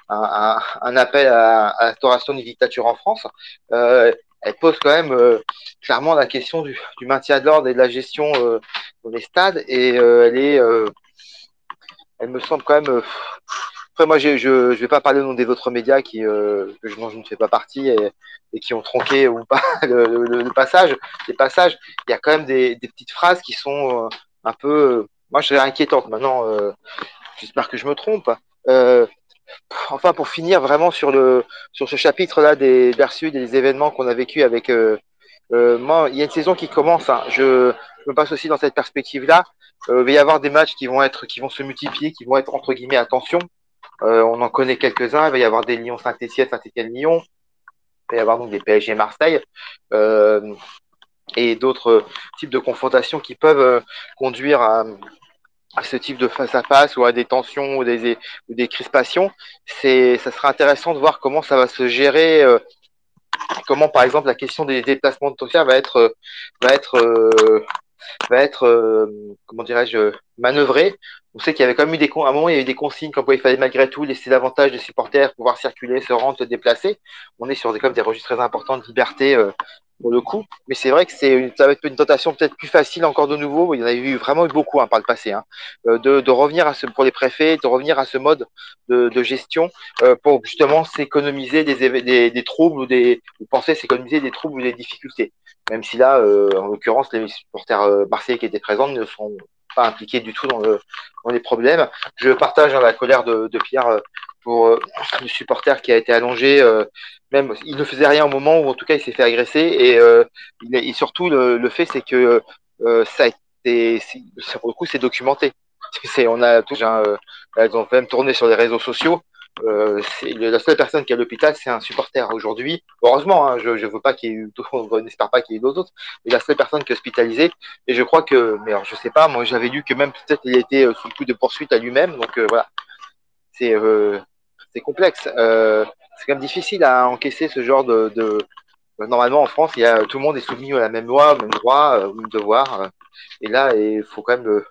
un, appel à, à l'instauration d'une dictature en France. elle pose quand même clairement la question du, maintien de l'ordre et de la gestion dans les stades et elle est, elle me semble quand même après, moi, je ne vais pas parler au nom des autres médias qui, que je, je ne fais pas partie et, qui ont tronqué ou pas le, passage. Les passages, il y a quand même des, petites phrases qui sont un peu, euh, moi, je dirais inquiétantes. Maintenant, euh, j'espère que je me trompe. Euh, enfin, pour finir vraiment sur le sur ce chapitre-là des Bersud et des événements qu'on a vécu avec moi, il y a une saison qui commence. Hein. Je, me passe aussi dans cette perspective-là. il va y avoir des matchs qui vont être, qui vont se multiplier, qui vont être entre guillemets attention. On en connaît quelques-uns. Il va y avoir des Lyon Saint-Etienne, Saint-Etienne Lyon. Il va y avoir donc des PSG Marseille. Et d'autres types de confrontations qui peuvent euh, conduire à, ce type de face à face ou à des tensions ou des, des crispations. C'est, ça sera intéressant de voir comment ça va se gérer. Euh, comment, par exemple, la question des déplacements de Tokia va être, va être, va être, comment dirais-je, manœuvrée on sait qu'il y avait quand même eu des, à un moment, il y a des consignes comme quoi il fallait malgré tout laisser davantage de supporters pouvoir circuler, se rendre, se déplacer. On est sur des, comme des registres très importants de liberté euh, pour le coup. Mais c'est vrai que c'est ça va être une tentation peut-être plus facile encore de nouveau. Il y en a eu vraiment eu beaucoup hein, par le passé, hein, euh, de, revenir à ce, pour les préfets, de revenir à ce mode de, gestion euh, pour justement s'économiser des, troubles ou des, penser s'économiser des troubles ou des difficultés. Même si là, euh, en l'occurrence, les supporters euh, marseillais qui étaient présents ne sont pas impliqué du tout dans, le, dans les problèmes. Je partage hein, la colère de, Pierre pour euh, le supporter qui a été allongé. Euh, même il ne faisait rien au moment où en tout cas il s'est fait agresser et, euh, surtout le, fait c'est que ça a été, pour le coup c'est documenté. C'est on a hein, elles ont même tourné sur les réseaux sociaux. La seule personne qui est à l'hôpital, c'est un supporter aujourd'hui. Heureusement, hein, je ne veux pas qu'il y ait eu, on n'espère pas qu'il y ait d'autres, mais la seule personne qui est hospitalisée. Et je crois que, mais alors, je sais pas, moi j'avais lu que même peut-être il était sous le coup de poursuite à lui-même. Donc voilà, c'est c'est complexe. Euh, c'est quand même difficile à encaisser ce genre de. Normalement en France, il y tout le monde est soumis à la même loi, au même droit, au même devoir. Et là, il faut quand même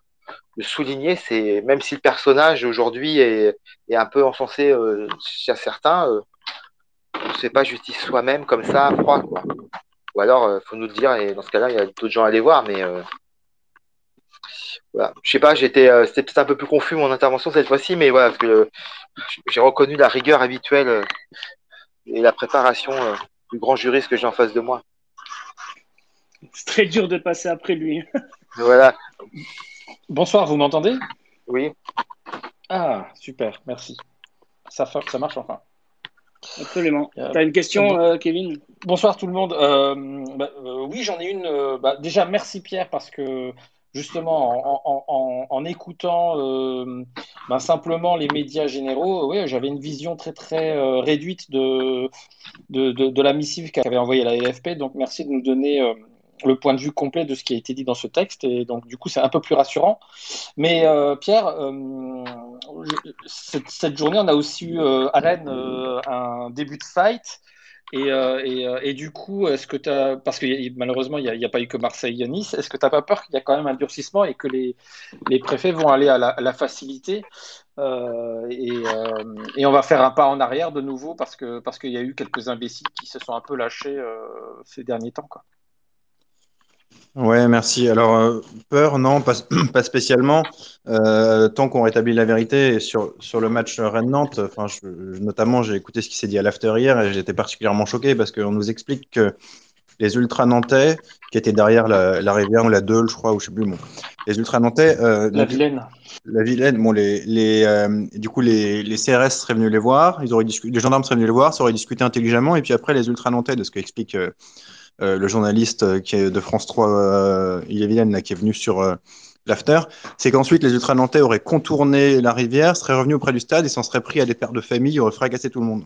le souligner, c'est même si le personnage aujourd'hui est, un peu encensé euh, chez certains, euh, on ne fait pas justice soi-même comme ça, à froid, quoi. Ou alors, euh, faut nous le dire, et dans ce cas-là, il y a d'autres gens à aller voir, mais euh, voilà. Je sais pas, j'étais, euh, c'était peut-être un peu plus confus mon intervention cette fois-ci, mais voilà, parce que j'ai reconnu la rigueur habituelle et la préparation du grand juriste que j'ai en face de moi. C'est très dur de passer après lui. voilà. Bonsoir, vous m'entendez? Oui. Ah, super, merci. Ça, ça marche enfin. Absolument. Euh, tu as une question, euh, Kevin? Bonsoir tout le monde. Euh, bah, oui, j'en ai une. Bah, déjà, merci Pierre, parce que justement, en, écoutant bah, simplement les médias généraux, oui, j'avais une vision très très réduite de, la missive qu'avait envoyée la LFP. Donc, merci de nous donner le point de vue complet de ce qui a été dit dans ce texte. Et donc, du coup, c'est un peu plus rassurant. Mais euh, Pierre, euh, cette, journée, on a aussi eu euh, à Rennes euh, un début de fight. Et, euh, et, du coup, est-ce que tu as, parce que malheureusement, il n'y a, pas eu que Marseille et Nice, est-ce que tu n'as pas peur qu'il y a quand même un durcissement et que les, les préfets vont aller à la, facilité et, et, on va faire un pas en arrière de nouveau parce qu'il parce qu'il y a eu quelques imbéciles qui se sont un peu lâchés ces derniers temps quoi. Ouais, merci. Alors, euh, peur, non, pas, pas spécialement. Euh, tant qu'on rétablit la vérité sur, sur le match Rennes-Nantes, enfin, je, notamment, j'ai écouté ce qui s'est dit à l'after hier et j'étais particulièrement choqué parce qu'on nous explique que les ultra nantais qui étaient derrière la, la Rivière ou la Deule, je crois, ou je sais plus, bon, les ultra nantais. Euh, la Vilaine. La Vilaine, bon, les, les, du coup, les, les CRS seraient venus les voir, ils auraient discuté, les gendarmes seraient venus les voir, ça aurait discuté intelligemment, et puis après, les ultra nantais, de ce qu'explique. Euh, euh, le journaliste euh, qui est de France 3, euh, Ille-et-Vilaine, là, qui est venu sur euh, l'after, c'est qu'ensuite les ultra nantais auraient contourné la rivière, seraient revenus auprès du stade et s'en seraient pris à des pères de famille, auraient fracassé tout le monde.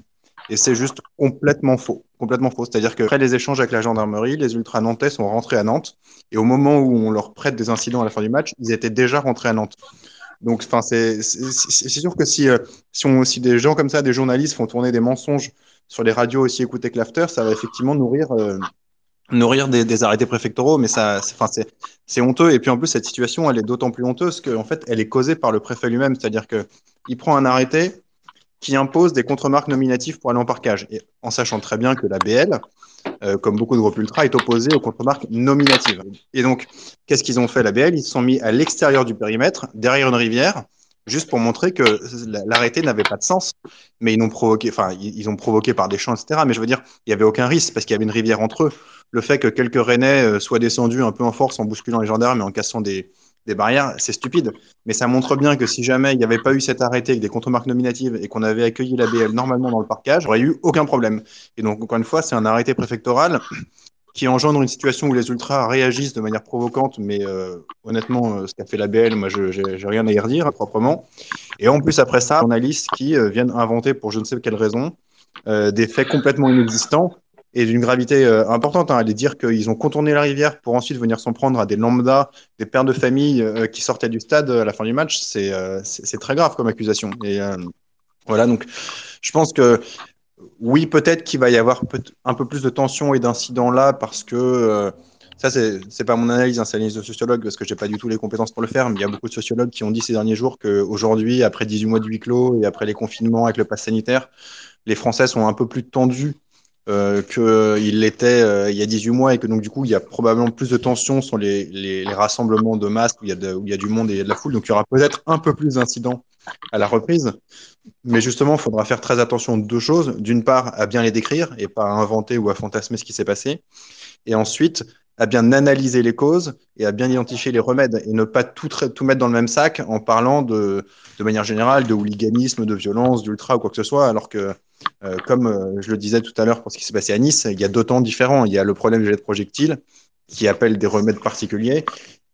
Et c'est juste complètement faux. Complètement faux. C'est-à-dire qu'après les échanges avec la gendarmerie, les ultra nantais sont rentrés à Nantes. Et au moment où on leur prête des incidents à la fin du match, ils étaient déjà rentrés à Nantes. Donc, enfin, c'est sûr que si, si, des gens comme ça, des journalistes font tourner des mensonges sur les radios aussi écoutés que l'after, ça va effectivement nourrir nourrir des, arrêtés préfectoraux, mais ça, c'est honteux. Et puis en plus, cette situation, elle est d'autant plus honteuse qu'en fait, elle est causée par le préfet lui-même. C'est-à-dire qu'il prend un arrêté qui impose des contre-marques nominatives pour aller en parcage, et en sachant très bien que la BL, euh, comme beaucoup de groupes ultra, est opposée aux contre-marques nominatives. Et donc, qu'est-ce qu'ils ont fait, la BL Ils se sont mis à l'extérieur du périmètre, derrière une rivière, juste pour montrer que l'arrêté n'avait pas de sens. Mais ils n'ont provoqué, enfin, ils, ont provoqué par des champs, etc. Mais je veux dire, il n'y avait aucun risque parce qu'il y avait une rivière entre eux. Le fait que quelques Rennais euh, soient descendus un peu en force en bousculant les gendarmes et en cassant des, barrières, c'est stupide. Mais ça montre bien que si jamais il n'y avait pas eu cet arrêté avec des contre-marques nominatives et qu'on avait accueilli la BL normalement dans le parcage, il n'y aurait eu aucun problème. Et donc, encore une fois, c'est un arrêté préfectoral qui engendre une situation où les ultras réagissent de manière provocante, mais euh, honnêtement, euh, ce qu'a fait la BL, moi, je n'ai rien à y redire proprement. Et en plus, après ça, journalistes qui viennent inventer, pour je ne sais quelle raison, des faits complètement inexistants et d'une gravité importante. Hein, dire qu'ils ont contourné la rivière pour ensuite venir s'en prendre à des lambdas, des pères de famille qui sortaient du stade à la fin du match, c'est très grave comme accusation. Et voilà, donc je pense que oui, peut-être qu'il va y avoir un peu plus de tension et d'incidents là parce que euh, ça, c'est pas mon analyse, hein, c'est l'analyse de sociologue parce que j'ai pas du tout les compétences pour le faire. Mais il y a beaucoup de sociologues qui ont dit ces derniers jours qu'aujourd'hui, après 18 mois de huis clos et après les confinements avec le pass sanitaire, les Français sont un peu plus tendus euh, qu'ils l'étaient euh, il y a 18 mois et que donc du coup il y a probablement plus de tension sur les, les, rassemblements de masse où il, y a où il y a du monde et il y a de la foule. Donc il y aura peut-être un peu plus d'incidents à la reprise. Mais justement, il faudra faire très attention de deux choses. D'une part, à bien les décrire et pas à inventer ou à fantasmer ce qui s'est passé. Et ensuite, à bien analyser les causes et à bien identifier les remèdes et ne pas tout, tout mettre dans le même sac en parlant de, de manière générale de hooliganisme, de violence, d'ultra ou quoi que ce soit, alors que, euh, comme euh, je le disais tout à l'heure pour ce qui s'est passé à Nice, il y a deux temps différents. Il y a le problème des jets de projectiles qui appelle des remèdes particuliers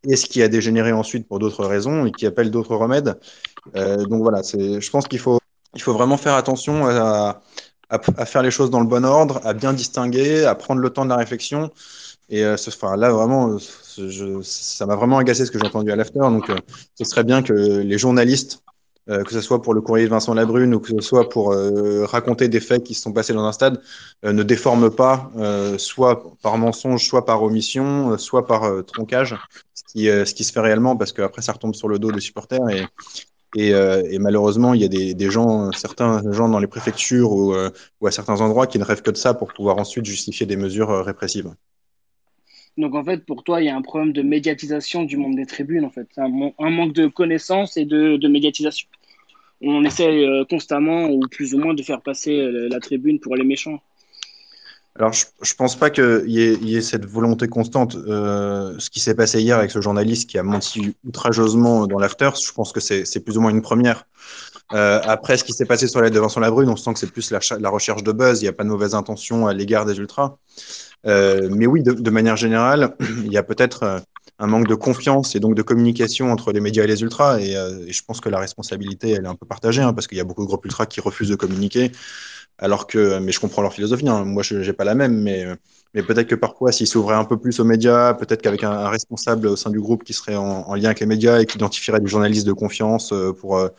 et ce qui a dégénéré ensuite pour d'autres raisons et qui appelle d'autres remèdes. Euh, donc voilà, je pense qu'il faut, il faut vraiment faire attention à, faire les choses dans le bon ordre, à bien distinguer, à prendre le temps de la réflexion. Et enfin, là, vraiment, ça m'a vraiment agacé ce que j'ai entendu à l'after. Donc, ce serait bien que les journalistes, euh, que ce soit pour le courrier de Vincent Labrune ou que ce soit pour euh, raconter des faits qui se sont passés dans un stade, ne déforment pas, soit par mensonge, soit par omission, soit par troncage, ce qui, se fait réellement, parce qu'après, ça retombe sur le dos des supporters. Et, euh, malheureusement, il y a des, gens, certains gens dans les préfectures euh, ou, à certains endroits qui ne rêvent que de ça pour pouvoir ensuite justifier des mesures euh, répressives. Donc en fait, pour toi, il y a un problème de médiatisation du monde des tribunes, en fait, un, manque de connaissances et de, médiatisation. On essaie constamment ou plus ou moins de faire passer la tribune pour les méchants. Alors, je ne pense pas qu'il y, ait cette volonté constante. Euh, ce qui s'est passé hier avec ce journaliste qui a menti outrageusement dans l'after, je pense que c'est plus ou moins une première. Euh, après, ce qui s'est passé sur la devant la brune, on sent que c'est plus la, la, recherche de buzz. Il n'y a pas de mauvaise intention à l'égard des ultras. Euh, mais oui, de, manière générale, il y a peut-être euh, un manque de confiance et donc de communication entre les médias et les ultras. Et, euh, je pense que la responsabilité, elle est un peu partagée, hein, parce qu'il y a beaucoup de groupes ultras qui refusent de communiquer. Alors que, mais je comprends leur philosophie. Hein. Moi, je n'ai pas la même, mais, mais peut-être que parfois, s'ils s'ouvraient un peu plus aux médias, peut-être qu'avec un, responsable au sein du groupe qui serait en, lien avec les médias et qui identifierait des journalistes de confiance euh, pour, euh,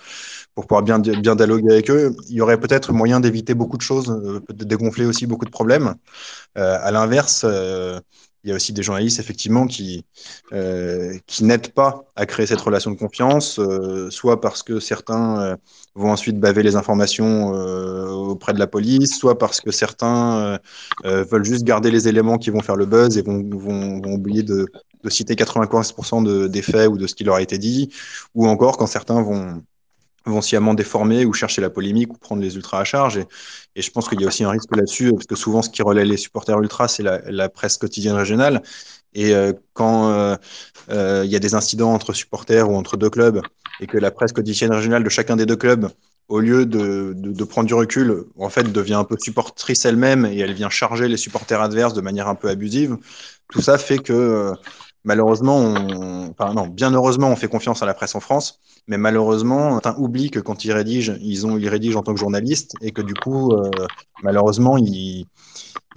pour pouvoir bien, bien dialoguer avec eux, il y aurait peut-être moyen d'éviter beaucoup de choses, euh, de dégonfler aussi beaucoup de problèmes. à l'inverse, il y a aussi des journalistes, effectivement, qui, euh, qui n'aident pas à créer cette relation de confiance, euh, soit parce que certains euh, vont ensuite baver les informations auprès de la police, soit parce que certains veulent juste garder les éléments qui vont faire le buzz et vont, vont, vont oublier de, de, citer 95% de, des faits ou de ce qui leur a été dit, ou encore quand certains vont vont sciemment déformer ou chercher la polémique ou prendre les ultras à charge. Et, je pense qu'il y a aussi un risque là-dessus, parce que souvent, ce qui relaie les supporters ultras, c'est la, presse quotidienne régionale. Et euh, quand euh, euh, il y a des incidents entre supporters ou entre deux clubs, et que la presse quotidienne régionale de chacun des deux clubs, au lieu de, de prendre du recul, en fait, devient un peu supportrice elle-même et elle vient charger les supporters adverses de manière un peu abusive, tout ça fait que malheureusement, on... enfin non, bien heureusement, on fait confiance à la presse en France, mais malheureusement, on oublie que quand ils rédigent, ils, ont, ils rédigent en tant que journalistes et que du coup, euh, malheureusement, ils,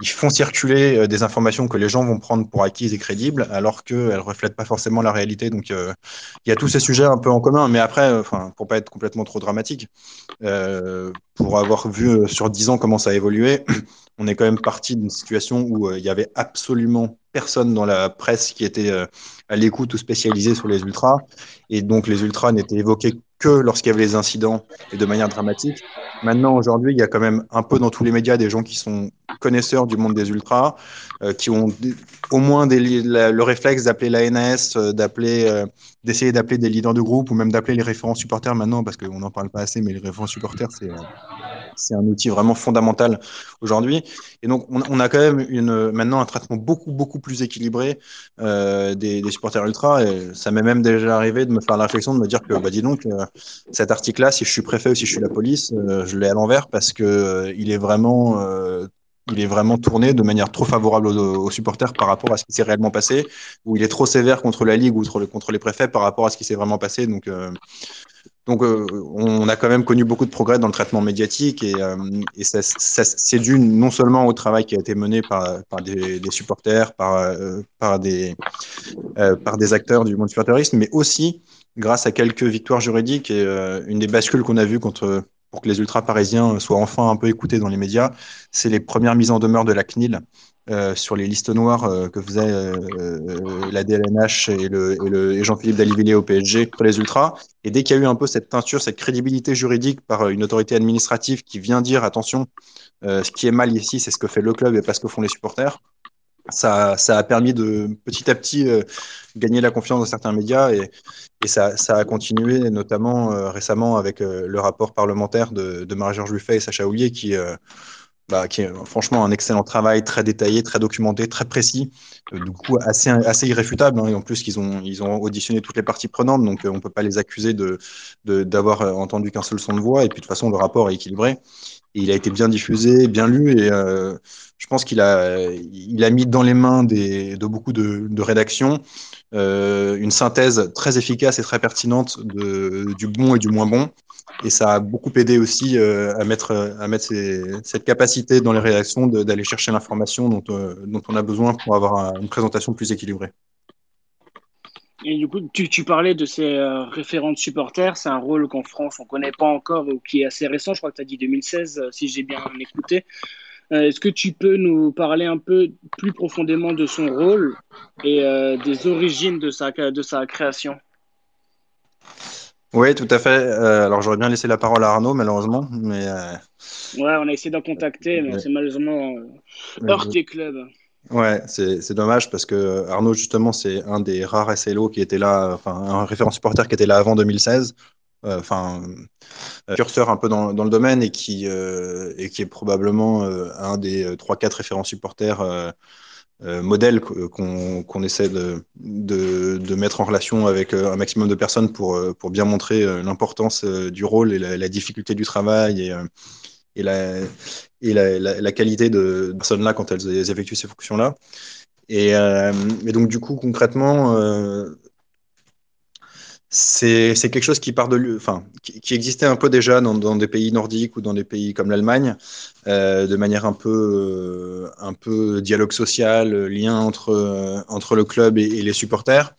font circuler euh, des informations que les gens vont prendre pour acquises et crédibles, alors qu'elles ne reflètent pas forcément la réalité. Donc, euh, il y a tous ces sujets un peu en commun, mais après, enfin, pour pas être complètement trop dramatique, pour avoir vu sur dix ans comment ça a évolué, on est quand même parti d'une situation où il y avait absolument personne dans la presse qui était à l'écoute ou spécialisée sur les ultras. Et donc, les ultras n'étaient évoqués que lorsqu'il y avait les incidents et de manière dramatique. Maintenant, aujourd'hui, il y a quand même un peu dans tous les médias des gens qui sont connaisseurs du monde des ultras, euh, qui ont au moins des, le réflexe d'appeler la NS, euh, d'appeler, euh, d'essayer d'appeler des leaders de groupe ou même d'appeler les référents supporters maintenant, parce qu'on n'en parle pas assez, mais les référents supporters, c'est c'est un outil vraiment fondamental aujourd'hui. Et donc, on, a quand même une, maintenant un traitement beaucoup, beaucoup plus équilibré euh, des, supporters ultra. Et ça m'est même déjà arrivé de me faire la réflexion de me dire que, bah, dis donc, euh, cet article-là, si je suis préfet ou si je suis la police, euh, je l'ai à l'envers parce que il est vraiment il est vraiment tourné de manière trop favorable aux, supporters par rapport à ce qui s'est réellement passé, ou il est trop sévère contre la Ligue ou contre, les préfets par rapport à ce qui s'est vraiment passé. Donc, donc, euh, on a quand même connu beaucoup de progrès dans le traitement médiatique et, euh, c'est dû non seulement au travail qui a été mené par, des, supporters, par, euh, par des acteurs du monde supporterisme, mais aussi grâce à quelques victoires juridiques et une des bascules qu'on a vues contre, pour que les ultra-parisiens soient enfin un peu écoutés dans les médias, c'est les premières mises en demeure de la CNIL euh, sur les listes noires euh, que faisait euh, la DLNH et, le, et, Jean-Philippe Dalivilliers au PSG pour les ultras. Et dès qu'il y a eu un peu cette teinture, cette crédibilité juridique par une autorité administrative qui vient dire attention, ce qui est mal ici, c'est ce que fait le club et pas ce que font les supporters. Ça, ça a permis de petit à petit gagner la confiance de certains médias et, et ça, ça, a continué notamment récemment avec le rapport parlementaire de, de Marie-Georges Buffet et Sacha Houlier qui bah, qui est franchement un excellent travail, très détaillé, très documenté, très précis, euh, du coup assez, irréfutable. Hein, et en plus, ils ont, ils auditionné toutes les parties prenantes, donc euh, on ne peut pas les accuser d'avoir euh, entendu qu'un seul son de voix. Et puis de toute façon, le rapport est équilibré. Il a été bien diffusé, bien lu, et je pense qu'il a, il a mis dans les mains de beaucoup de, rédactions une synthèse très efficace et très pertinente du bon et du moins bon. Et ça a beaucoup aidé aussi euh, à mettre, à mettre cette capacité dans les réactions d'aller chercher l'information euh, dont, on a besoin pour avoir une présentation plus équilibrée. Et du coup, tu, tu parlais de ces euh, référents de supporters. C'est un rôle qu'en France, on ne connaît pas encore ou qui est assez récent. Je crois que tu as dit 2016, si j'ai bien écouté. Est-ce que tu peux nous parler un peu plus profondément de son rôle et des origines de sa, de sa création? Oui, tout à fait. Euh, alors j'aurais bien laissé la parole à Arnaud, malheureusement, mais. Euh, ouais, on a essayé d'en contacter, mais, c'est malheureusement euh, heurté club. Ouais, c'est dommage parce que Arnaud, justement, c'est un des rares SLO qui était là, enfin, un référent supporter qui était là avant 2016. Enfin, curseur un peu dans, dans, le domaine et qui, et qui est probablement un des 3-4 référents supporters euh, modèle qu'on essaie de, de, mettre en relation avec euh, un maximum de personnes pour, euh, pour bien montrer l'importance du rôle et la, difficulté du travail et, et, la, et la, la, qualité de personnes-là quand elles effectuent ces fonctions-là. Et, et, donc, du coup, concrètement, c'est quelque chose qui part de, enfin, qui, existait un peu déjà dans, des pays nordiques ou dans des pays comme l'Allemagne, euh, de manière un peu, euh, un peu dialogue social, lien entre, euh, entre le club et, les supporters,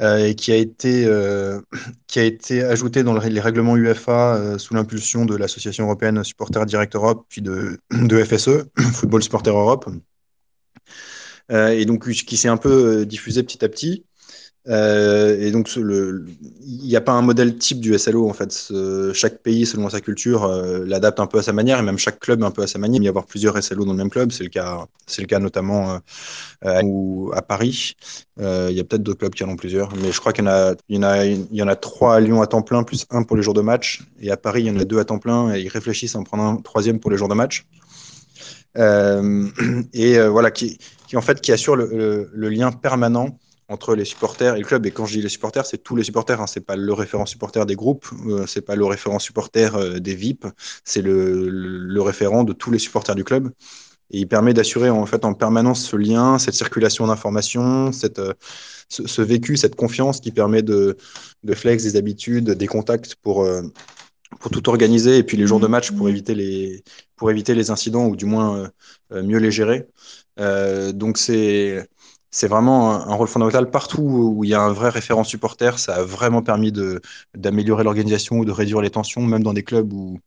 et qui a été, qui a été ajouté dans les règlements UEFA sous l'impulsion de l'association européenne Supporters Direct Europe, puis de, de FSE, Football Supporter Europe, et donc qui s'est un peu diffusé petit à petit. Euh, et donc, il n'y a pas un modèle type du SLO en fait. chaque pays, selon sa culture, euh, l'adapte un peu à sa manière, et même chaque club un peu à sa manière. Il y avoir plusieurs SLO dans le même club, c'est le cas, c'est le cas notamment euh, à Paris. il y a peut-être d'autres clubs qui en ont plusieurs, mais je crois qu'il y en a, trois à Lyon à temps plein, plus un pour les jours de match. Et à Paris, il y en a deux à temps plein, et ils réfléchissent à en prendre un troisième pour les jours de match. et voilà, qui, en fait qui assure le lien permanent entre les supporters et le club. Et quand je dis les supporters, c'est tous les supporters. Hein. C'est pas le référent supporter des groupes, euh, c'est pas le référent supporter euh, des VIP, c'est le, le, référent de tous les supporters du club. Et il permet d'assurer en fait en permanence ce lien, cette circulation d'informations, cette euh, ce, vécu, cette confiance qui permet de, de flex des habitudes, des contacts pour pour tout organiser et puis les jours de match pour éviter les pour éviter les incidents ou du moins mieux les gérer. donc c'est c'est vraiment un, rôle fondamental partout où il y a un vrai référent supporter. Ça a vraiment permis d'améliorer l'organisation ou de réduire les tensions, même dans des clubs où,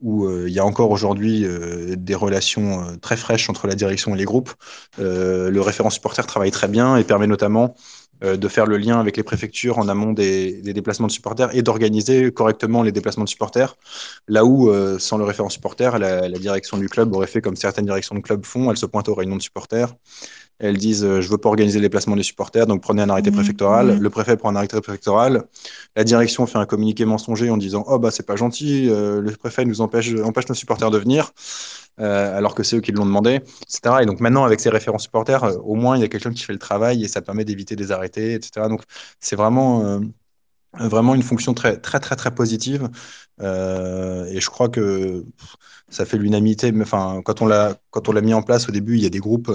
où il y a encore aujourd'hui des relations très fraîches entre la direction et les groupes. le référent supporter travaille très bien et permet notamment euh, de faire le lien avec les préfectures en amont des, déplacements de supporters et d'organiser correctement les déplacements de supporters. Là où, euh, sans le référent supporter, la, direction du club aurait fait comme certaines directions de club font, elles se pointent aux réunions de supporters. Elles disent euh, je veux pas organiser les déplacements des supporters, donc prenez un arrêté mmh. préfectoral. Mmh. Le préfet prend un arrêté préfectoral. La direction fait un communiqué mensonger en disant oh bah c'est pas gentil, le préfet nous empêche empêche nos supporters de venir. Euh, alors que c'est eux qui l'ont demandé, etc. Et donc maintenant, avec ces référents supporters, euh, au moins, il y a quelqu'un qui fait le travail et ça permet d'éviter des arrêtés, etc. Donc c'est vraiment, euh, vraiment une fonction très, très, très, très positive. et je crois que ça fait l'unanimité. Enfin, quand on l'a, quand on l'a mis en place au début, il y a des groupes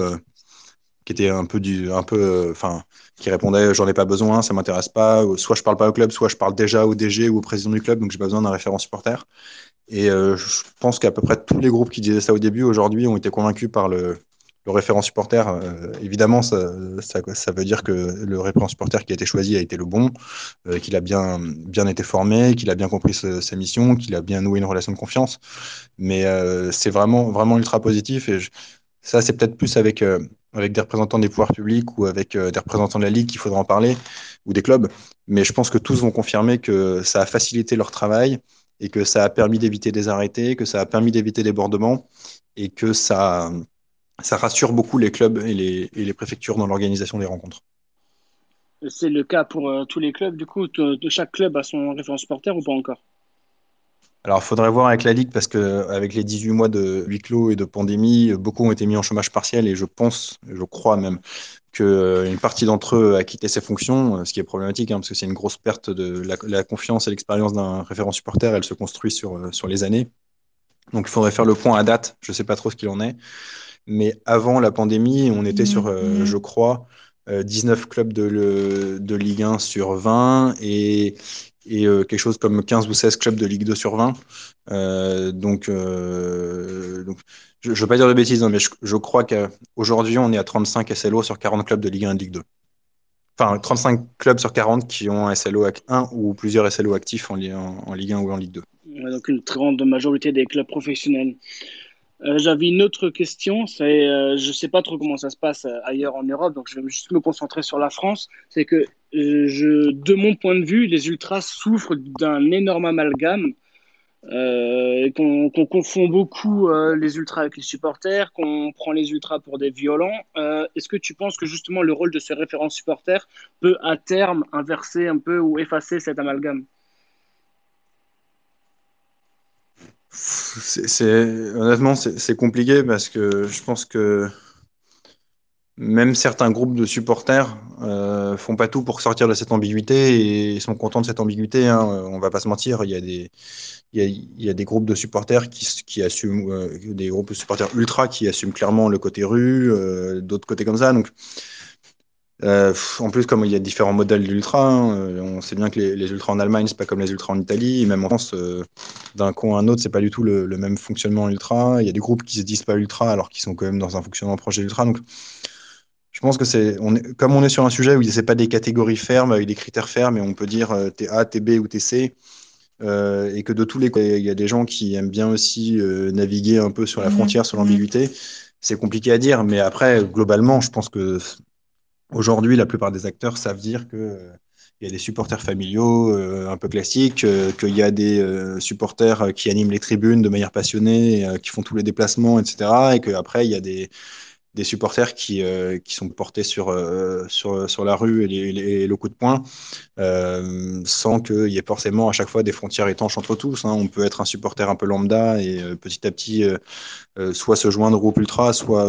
qui étaient un peu du, un peu, enfin, qui répondaient j'en ai pas besoin, ça m'intéresse pas, soit je parle pas au club, soit je parle déjà au DG ou au président du club, donc j'ai pas besoin d'un référent supporter. Et euh, je pense qu'à peu près tous les groupes qui disaient ça au début, aujourd'hui, ont été convaincus par le, référent supporter. Euh, évidemment, ça, veut dire que le référent supporter qui a été choisi a été le bon, euh, qu'il a bien, bien été formé, qu'il a bien compris sa mission, qu'il a bien noué une relation de confiance. Mais c'est vraiment, vraiment ultra positif. Et ça, c'est peut-être plus avec, avec des représentants des pouvoirs publics ou avec des représentants de la Ligue qu'il faudra en parler, ou des clubs. Mais je pense que tous vont confirmer que ça a facilité leur travail et que ça a permis d'éviter des arrêtés, que ça a permis d'éviter des débordements et que ça, rassure beaucoup les clubs et les, préfectures dans l'organisation des rencontres. C'est le cas pour euh, tous les clubs, du coup, chaque club a son référent supporter ou pas encore? Alors, il faudrait voir avec la Ligue parce qu'avec les 18 mois de huis clos et de pandémie, beaucoup ont été mis en chômage partiel et je pense, je crois même, qu'une euh, partie d'entre eux a quitté ses fonctions, euh, ce qui est problématique, hein, parce que c'est une grosse perte de la, confiance et l'expérience d'un référent supporter, elle se construit sur, euh, sur les années. Donc il faudrait faire le point à date, je ne sais pas trop ce qu'il en est. Mais avant la pandémie, on était sur, mmh. je crois, 19 clubs de, de, Ligue 1 sur 20 et, et quelque chose comme 15 ou 16 clubs de Ligue 2 sur 20. donc, donc je ne veux pas dire de bêtises, hein, mais je, crois qu'aujourd'hui, on est à 35 SLO sur 40 clubs de Ligue 1 et Ligue 2. Enfin, 35 clubs sur 40 qui ont un SLO 1 ou plusieurs SLO actifs en, Ligue 1 ou en Ligue 2. Donc une très grande majorité des clubs professionnels. Euh, j'avais une autre question, c'est, euh, je ne sais pas trop comment ça se passe euh, ailleurs en Europe, donc je vais juste me concentrer sur la France. C'est que, je, de mon point de vue, les ultras souffrent d'un énorme amalgame euh, qu'on confond beaucoup euh, les ultras avec les supporters, qu'on prend les ultras pour des violents. Euh, est-ce que tu penses que justement le rôle de ce référent supporter peut à terme inverser un peu ou effacer cet amalgame? Honnêtement, c'est compliqué parce que je pense que même certains groupes de supporters euh, font pas tout pour sortir de cette ambiguïté et sont contents de cette ambiguïté. Hein. On va pas se mentir, il y a des, groupes de supporters qui, assument, euh, des groupes de supporters ultra qui assument clairement le côté rue, euh, d'autres côtés comme ça. Donc, euh, en plus, comme il y a différents modèles d'ultra, hein, on sait bien que les, les ultras en Allemagne, c'est pas comme les ultras en Italie, et même en France, d'un coin à un autre, c'est pas du tout le, le, même fonctionnement ultra. Il y a des groupes qui se disent pas ultra alors qu'ils sont quand même dans un fonctionnement proche de l'ultra. Donc, je pense que c'est, on est, comme on est sur un sujet où c'est pas des catégories fermes avec des critères fermes et on peut dire euh, t'es A, t'es B ou t'es C, euh, et que de tous les il y a des gens qui aiment bien aussi euh, naviguer un peu sur la mhm. frontière, sur l'ambiguïté. C'est compliqué à dire, mais après, globalement, je pense que aujourd'hui, la plupart des acteurs savent dire que il y a des supporters familiaux un peu classiques, qu'il y a des supporters qui animent les tribunes de manière passionnée, qui font tous les déplacements, etc. Et qu'après, il y a des, des supporters qui, euh, qui sont portés sur, euh, sur, sur la rue et, le coup de poing, euh, sans qu'il y ait forcément à chaque fois des frontières étanches entre tous. Hein. On peut être un supporter un peu lambda et petit à petit soit se joindre au groupe ultra, soit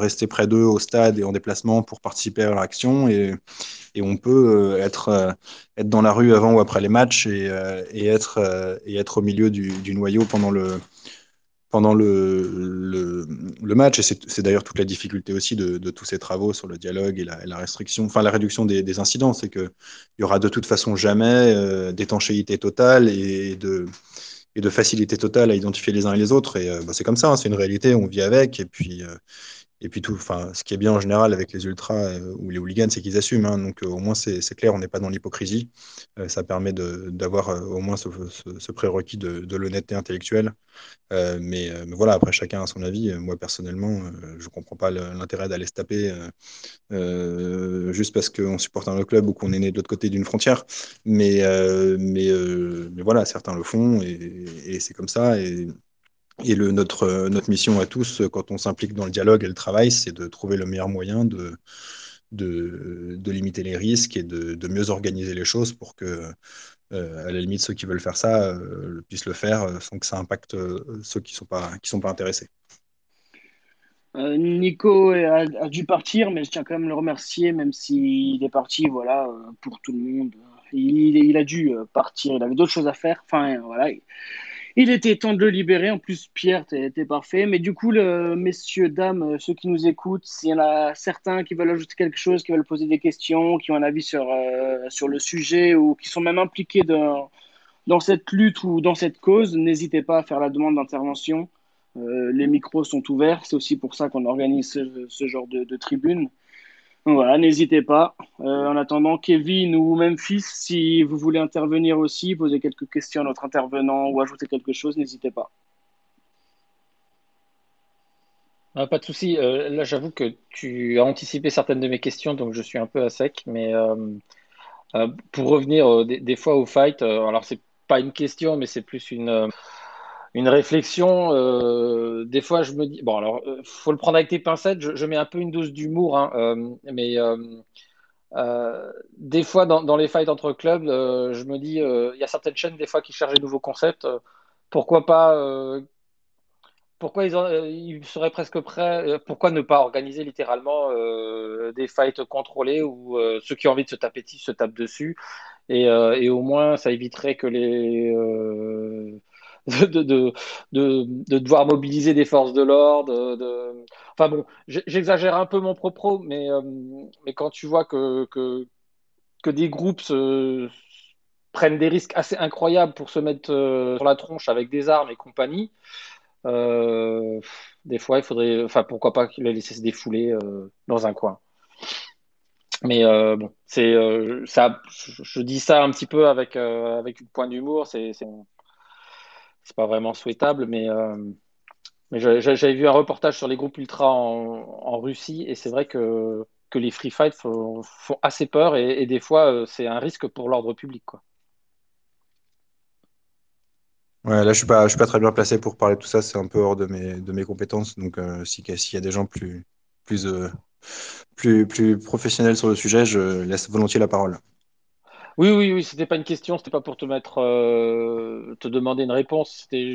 rester près d'eux au stade et en déplacement pour participer à leur action. Et, et on peut être, être dans la rue avant ou après les matchs et, et être, et être au milieu du, du noyau pendant le pendant le, le, match. Et c'est d'ailleurs toute la difficulté aussi de, tous ces travaux sur le dialogue et la, restriction, enfin la réduction des, des incidents. C'est qu'il y aura de toute façon jamais euh, d'étanchéité totale et de, et de facilité totale à identifier les uns et les autres. Et euh, bah, c'est comme ça, hein, c'est une réalité, on vit avec. Et puis, euh, et puis tout, enfin, ce qui est bien en général avec les ultras euh, ou les hooligans, c'est qu'ils assument. Hein. donc au moins c'est clair, on n'est pas dans l'hypocrisie. ça permet d'avoir au moins ce, prérequis de, l'honnêteté intellectuelle. Mais, voilà, après chacun a son avis. Moi personnellement, je ne comprends pas l'intérêt d'aller se taper juste parce qu'on supporte un autre club ou qu'on est né de l'autre côté d'une frontière. Mais, voilà, certains le font et, c'est comme ça. Et notre, euh, notre mission à tous, euh, quand on s'implique dans le dialogue et le travail, c'est de trouver le meilleur moyen de, de, limiter les risques et de, mieux organiser les choses pour que, euh, à la limite, ceux qui veulent faire ça puissent le faire sans que ça impacte ceux qui ne sont, pas, sont pas intéressés. Nico a, dû partir, mais je tiens quand même à le remercier, même s'il est parti, voilà, pour tout le monde. Il, a dû partir, il avait d'autres choses à faire. Enfin, voilà il était temps de le libérer. En plus, Pierre, t'es parfait. Mais du coup, messieurs, dames, euh, ceux qui nous écoutent, s'il y en a certains qui veulent ajouter quelque chose, qui veulent poser des questions, qui ont un avis sur, euh, sur le sujet ou qui sont même impliqués dans, dans cette lutte ou dans cette cause, n'hésitez pas à faire la demande d'intervention. Euh, les micros sont ouverts. C'est aussi pour ça qu'on organise ce, genre de, de tribune voilà, n'hésitez pas. Euh, en attendant, Kevin ou Memphis, si vous voulez intervenir aussi, poser quelques questions à notre intervenant ou ajouter quelque chose, n'hésitez pas. Ah, pas de souci. Euh, là, j'avoue que tu as anticipé certaines de mes questions, donc je suis un peu à sec. Mais euh, pour revenir des, des, fois au fight, alors c'est pas une question, mais c'est plus une une réflexion. Euh, des fois, je me dis, bon, alors, euh, faut le prendre avec tes pincettes. Je, mets un peu une dose d'humour, hein, euh, mais des fois, dans, les fights entre clubs, je me dis, il y a certaines chaînes des fois qui cherchent des nouveaux concepts. pourquoi pas pourquoi ils, ils, seraient presque prêts Pourquoi ne pas organiser littéralement des fights contrôlés où ceux qui ont envie de se taper dessus se tapent dessus et, et, au moins ça éviterait que les de, de, de, devoir mobiliser des forces de l'ordre. De... Enfin bon, j'exagère un peu mon propos, mais, euh, mais quand tu vois que, que, que des groupes prennent des risques assez incroyables pour se mettre euh, sur la tronche avec des armes et compagnie, euh, des fois, il faudrait, enfin, pourquoi pas les laisser se défouler dans un coin. Mais bon, c'est ça. Je, dis ça un petit peu avec avec une point d'humour. C'est pas vraiment souhaitable, mais, euh, mais j'avais vu un reportage sur les groupes ultra en, Russie et c'est vrai que, les free fights font, assez peur et, des fois euh, c'est un risque pour l'ordre public. Ouais, là je suis pas, je suis pas très bien placé pour parler de tout ça, c'est un peu hors de mes, de mes compétences. Donc euh, s'il y a des gens plus, plus, plus professionnels sur le sujet, je laisse volontiers la parole. Oui, oui, oui, c'était pas une question, c'était pas pour te mettre, euh, te demander une réponse. C'était,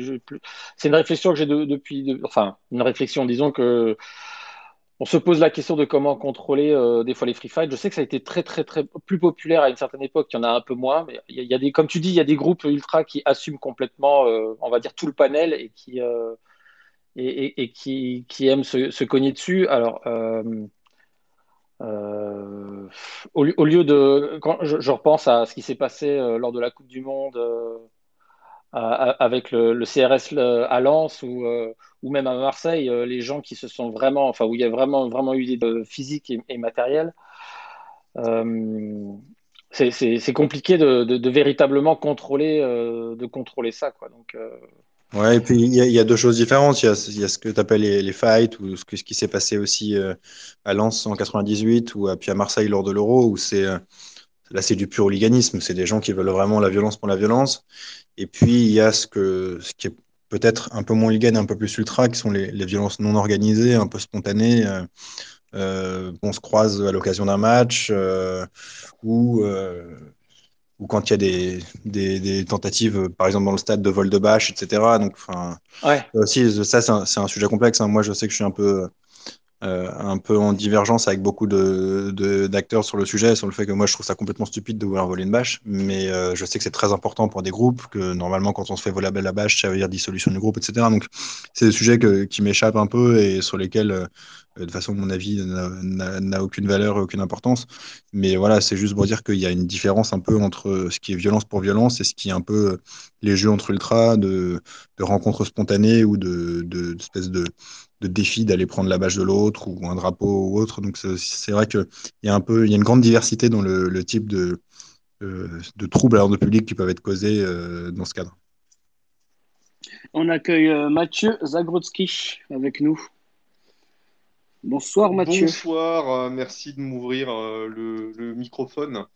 c'est une réflexion que j'ai depuis, enfin, une réflexion, disons que on se pose la question de comment contrôler euh, des fois les free fights. Je sais que ça a été très, très, très plus populaire à une certaine époque. Il y en a un peu moins, mais il y, a, des, comme tu dis, il y a des groupes ultra qui assument complètement, euh, on va dire tout le panel et qui et, qui, qui aiment se, se, cogner dessus. Alors euh, au, lieu de. Quand je, repense à ce qui s'est passé euh, lors de la Coupe du Monde euh, avec le, CRS à Lens ou, même à Marseille, les gens qui se sont vraiment. Enfin, où il y a vraiment, vraiment eu des physiques et, et c'est compliqué de, de, véritablement contrôler, de contrôler ça. Quoi. Donc, Ouais, et puis il y, a deux choses différentes. Il y a, ce que tu appelles les, fights ou ce, qui s'est passé aussi euh, à Lens en 98 ou à, puis à Marseille lors de l'Euro où c'est euh, là c'est du pur hooliganisme. C'est des gens qui veulent vraiment la violence pour la violence. Et puis il y a ce, que, ce qui est peut-être un peu moins hooligan, un peu plus ultra, qui sont les, violences non organisées, un peu spontanées. Euh, on se croise à l'occasion d'un match ou ou quand il y a des, des, des, tentatives, par exemple dans le stade de vol de bâche, etc. Donc, enfin, ouais. aussi, ça, c'est un, un, sujet complexe. Hein. Moi, je sais que je suis un peu euh, un peu en divergence avec beaucoup d'acteurs de, d'acteurs sur le sujet, sur le fait que moi je trouve ça complètement stupide de vouloir voler une bâche, mais euh, je sais que c'est très important pour des groupes, que normalement quand on se fait voler la bâche, ça veut dire dissolution du groupe, etc. Donc c'est des sujets qui m'échappent un peu et sur lesquels, euh, de façon, mon avis n'a aucune valeur aucune importance. Mais voilà, c'est juste pour dire qu'il y a une différence un peu entre ce qui est violence pour violence et ce qui est un peu les jeux entre ultras, de, de rencontres spontanées ou de, de, de de défi d'aller prendre la bâche de l'autre ou un drapeau ou autre. Donc c'est vrai qu'il y a un peu, il y a une grande diversité dans le, type de, de troubles à l'ordre public qui peuvent être causés dans ce cadre. On accueille Mathieu Zagrodzki avec nous. Bonsoir Mathieu. Bonsoir, merci de m'ouvrir le, microphone.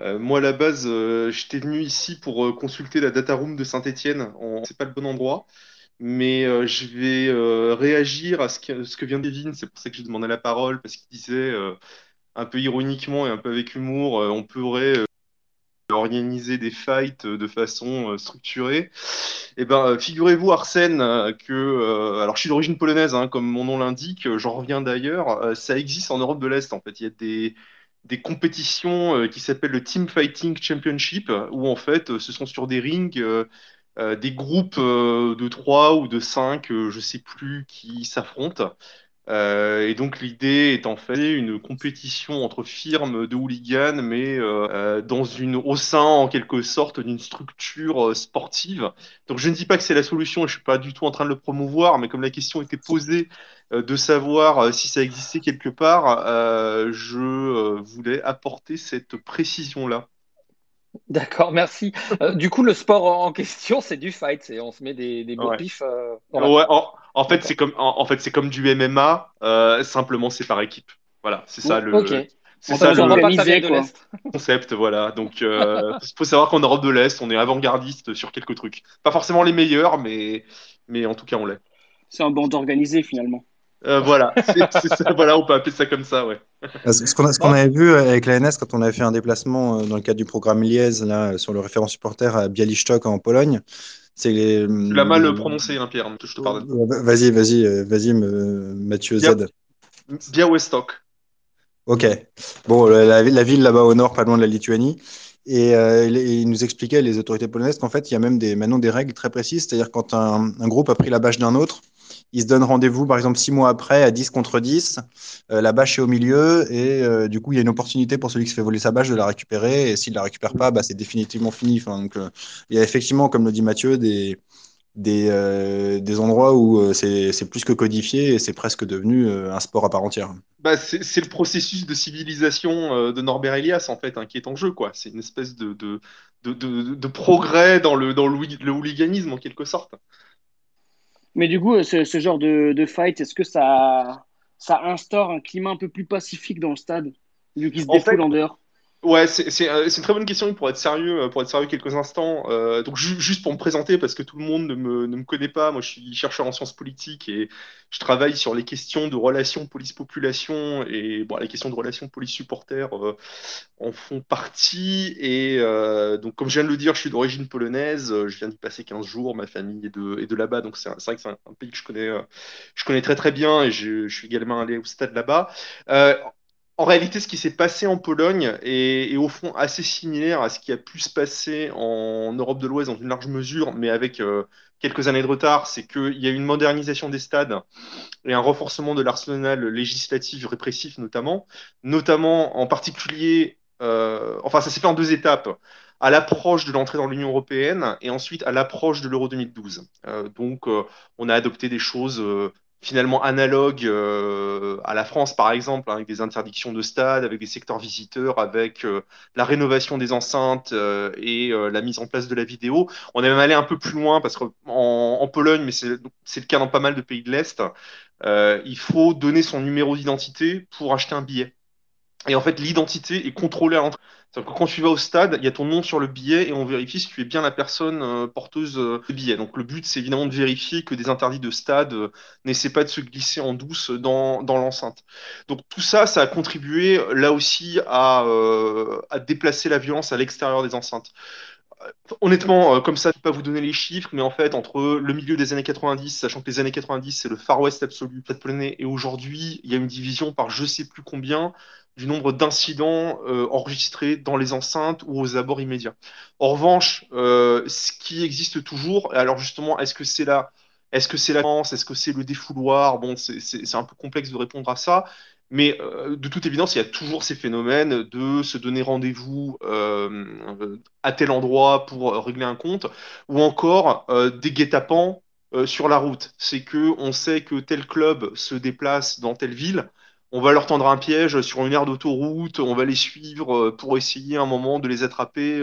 Euh, moi, à la base, euh, j'étais venu ici pour euh, consulter la data room de Saint-Étienne. C'est pas le bon endroit, mais je vais réagir à ce que, ce que vient Kevin. C'est pour ça que j'ai demandé la parole, parce qu'il disait, un peu ironiquement et un peu avec humour, on pourrait organiser des fights de façon structurée. Eh ben, figurez-vous, Arsène, que, alors je suis d'origine polonaise, hein, comme mon nom l'indique, j'en reviens d'ailleurs, ça existe en Europe de l'Est, en fait. Il y a des compétitions euh, qui s'appellent le Team Fighting Championship, où en fait, euh, ce sont sur des rings euh, des groupes de 3 ou de 5, je sais plus, qui s'affrontent. Euh, et donc l'idée est en fait une compétition entre firmes de hooligans, mais euh, dans une au sein en quelque sorte d'une structure euh, sportive. Donc je ne dis pas que c'est la solution, et je suis pas du tout en train de le promouvoir, mais comme la question était posée de savoir si ça existait quelque part, je voulais apporter cette précision là. D'accord, merci. du coup, le sport en question, c'est du fight, on se met des, des beaux pifs. Ouais, en fait, c'est comme, en, fait, c'est comme du MMA, euh, simplement c'est par équipe. Voilà, c'est ça le. C'est ça le concept, voilà. Donc, il euh, faut savoir qu'en Europe de l'Est, on est avant-gardiste sur quelques trucs. Pas forcément les meilleurs, mais, mais en tout cas, on l'est. C'est un bande organisé finalement. Euh, voilà, voilà, on peut appeler ça comme ça, ouais. Ce qu'on avait vu avec l'ANS quand on avait fait un déplacement dans le cadre du programme Liège là, sur le référent supporter à Bialystok en Pologne, c'est les... Tu l'as mal prononcé, hein, Pierre, je te pardonne. Vas-y, vas-y, euh, vas-y, Mathieu Z. Białystok. Ok. Bon, la, ville là-bas au nord, pas loin de la Lituanie. Et euh, il, nous expliquait, les autorités polonaises, qu'en fait, il y a même des, maintenant des règles très précises. C'est-à-dire quand un, groupe a pris la bâche d'un autre, ils se donnent rendez-vous, par exemple, six mois après, à 10 contre 10. Euh, la bâche est au milieu et euh, du coup, il y a une opportunité pour celui qui se fait voler sa bâche de la récupérer. Et s'il ne la récupère pas, bah, c'est définitivement fini. Donc, euh, il y a effectivement, comme le dit Mathieu, des, des, des endroits où c'est plus que codifié et c'est presque devenu un sport à part entière. Bah, c'est le processus de civilisation de Norbert Elias, en fait, hein, qui est en jeu. C'est une espèce de, de, de, de, progrès dans, le, dans le hooliganisme, en quelque sorte. Mais du coup, ce, genre de, fight, est-ce que ça, ça instaure un climat un peu plus pacifique dans le stade, vu qu'il se défoule en dehors? Ouais, euh, c'est une très bonne question pour être sérieux, euh, pour être sérieux quelques instants. Euh, donc juste pour me présenter, parce que tout le monde ne me, ne me, connaît pas, moi je suis chercheur en sciences politiques et je travaille sur les questions de relations police-population et bon, les questions de relations police-supporters en font partie. Et donc comme je viens de le dire, je suis d'origine polonaise, je viens d'y passer 15 jours, ma famille est de, est de là-bas, donc c'est vrai que c'est un, pays que je connais, je connais très très bien et je, je suis également allé au stade là-bas en réalité, ce qui s'est passé en Pologne est, au fond assez similaire à ce qui a pu se passer en Europe de l'Ouest dans une large mesure, mais avec euh, quelques années de retard. C'est qu'il y a une modernisation des stades et un renforcement de l'arsenal législatif répressif notamment, notamment en particulier, euh, enfin ça s'est fait en deux étapes à l'approche de l'entrée dans l'Union européenne et ensuite à l'approche de l'Euro 2012. Euh, donc, on a adopté des choses finalement analogue euh, à la France, par exemple, hein, avec des interdictions de stade, avec des secteurs visiteurs, avec euh, la rénovation des enceintes euh, et la mise en place de la vidéo. On est même allé un peu plus loin parce qu'en en Pologne, mais c'est le cas dans pas mal de pays de l'Est, il faut donner son numéro d'identité pour acheter un billet. Et en fait, l'identité est contrôlée à l'entrée. Quand tu vas au stade, il y a ton nom sur le billet et on vérifie si tu es bien la personne euh, porteuse euh, de billet. Donc le but, c'est évidemment de vérifier que des interdits de stade euh, n'essaient pas de se glisser en douce dans, dans l'enceinte. Donc tout ça, ça a contribué là aussi à, à déplacer la violence à l'extérieur des enceintes. Honnêtement, comme ça, je ne peux pas vous donner les chiffres, mais en fait, entre le milieu des années 90, sachant que les années 90, c'est le Far West absolu, et aujourd'hui, il y a une division par je sais plus combien du nombre d'incidents euh, enregistrés dans les enceintes ou aux abords immédiats. En revanche, euh, ce qui existe toujours, alors justement, est-ce que c'est la, est-ce est-ce que c'est le défouloir? Bon, c'est un peu complexe de répondre à ça, mais euh, de toute évidence, il y a toujours ces phénomènes de se donner rendez-vous à tel endroit pour régler un compte, ou encore des guet-apens sur la route. C'est que on sait que tel club se déplace dans telle ville. On va leur tendre un piège sur une aire d'autoroute, on va les suivre pour essayer un moment de les attraper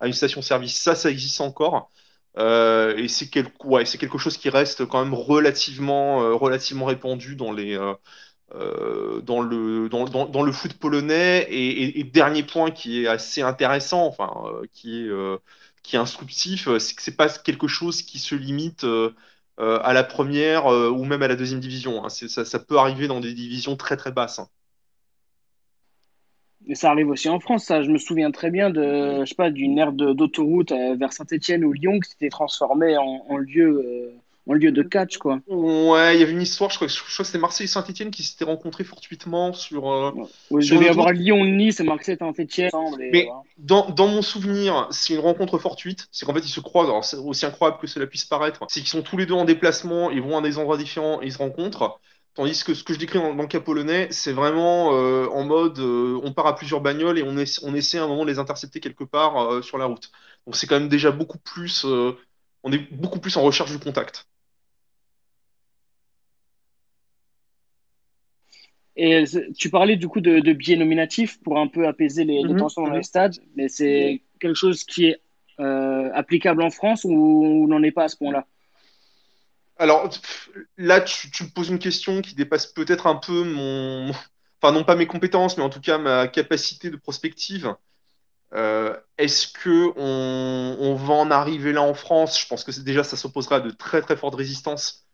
à une station-service. Ça, ça existe encore. et c'est quelque chose qui reste quand même relativement, relativement répandu dans euh, le, foot polonais. Et, dernier point qui est assez intéressant, enfin, euh, qui, est, euh, qui est instructif, c'est que c'est pas quelque chose qui se limite à la première ou même à la deuxième division. Hein. Ça, peut arriver dans des divisions très très basses. Hein. Ça arrive aussi en France, ça. Je me souviens très bien de, je sais pas, d'une aire d'autoroute vers Saint-Etienne ou Lyon qui s'était transformée en lieu en lieu de catch, quoi. Ouais, il y avait une histoire, je crois, je crois que c'était Marseille et Saint-Etienne qui s'étaient rencontrés fortuitement sur. Euh, ouais, il devait y avoir Lyon-Nice et Marseille et Saint-Etienne. Mais dans, dans, mon souvenir, c'est une rencontre fortuite. C'est qu'en fait, ils se croisent. Alors, c'est aussi incroyable que cela puisse paraître. C'est qu'ils sont tous les deux en déplacement, ils vont à des endroits différents et ils se rencontrent. Tandis que ce que je décris dans, le cas polonais, c'est vraiment euh, en mode euh, on part à plusieurs bagnoles et on, on essaie à un moment de les intercepter quelque part sur la route. Donc c'est quand même déjà beaucoup plus. on est beaucoup plus en recherche du contact. Et tu parlais du coup de, biais nominatifs pour un peu apaiser les, mhm. tensions dans les stades, mais c'est quelque chose qui est euh, applicable en France ou on n'en est pas à ce point-là? Alors là, tu, me poses une question qui dépasse peut-être un peu mon. Enfin, non pas mes compétences, mais en tout cas ma capacité de prospective. Euh, est-ce que on, va en arriver là en France? Je pense que déjà ça s'opposera à de très très fortes résistances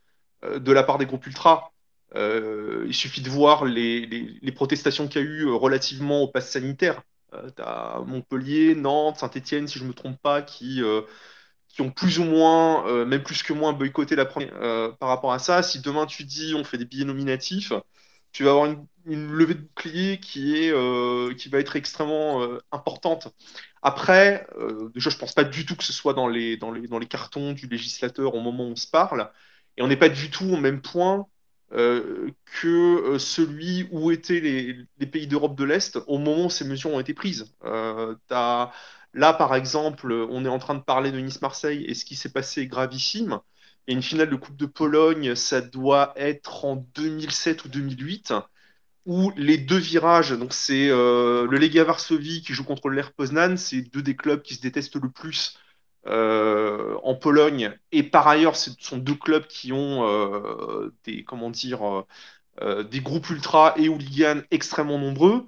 euh, de la part des groupes ultras. Euh, il suffit de voir les, protestations qu'il y a eu euh, relativement au pass sanitaire. Euh, tu as Montpellier, Nantes, Saint-Etienne, si je ne me trompe pas, qui, qui ont plus ou moins, même plus que moins, boycotté la première par rapport à ça. Si demain tu dis on fait des billets nominatifs, tu vas avoir une, levée de bouclier qui, est, qui va être extrêmement importante. Après, déjà, je pense pas du tout que ce soit dans les, dans, les, dans les cartons du législateur au moment où on se parle. Et on n'est pas du tout au même point euh, que euh, celui où étaient les, pays d'Europe de l'Est au moment où ces mesures ont été prises. Euh, là, par exemple, on est en train de parler de Nice-Marseille et ce qui s'est passé est gravissime. A une finale de Coupe de Pologne, ça doit être en 2007 ou 2008, où les deux virages, donc c'est le Legia Varsovie qui joue contre l'Air Poznan, c'est deux des clubs qui se détestent le plus en Pologne. Et par ailleurs, ce sont deux clubs qui ont euh, des, comment dire, euh, des groupes ultra et hooligans extrêmement nombreux.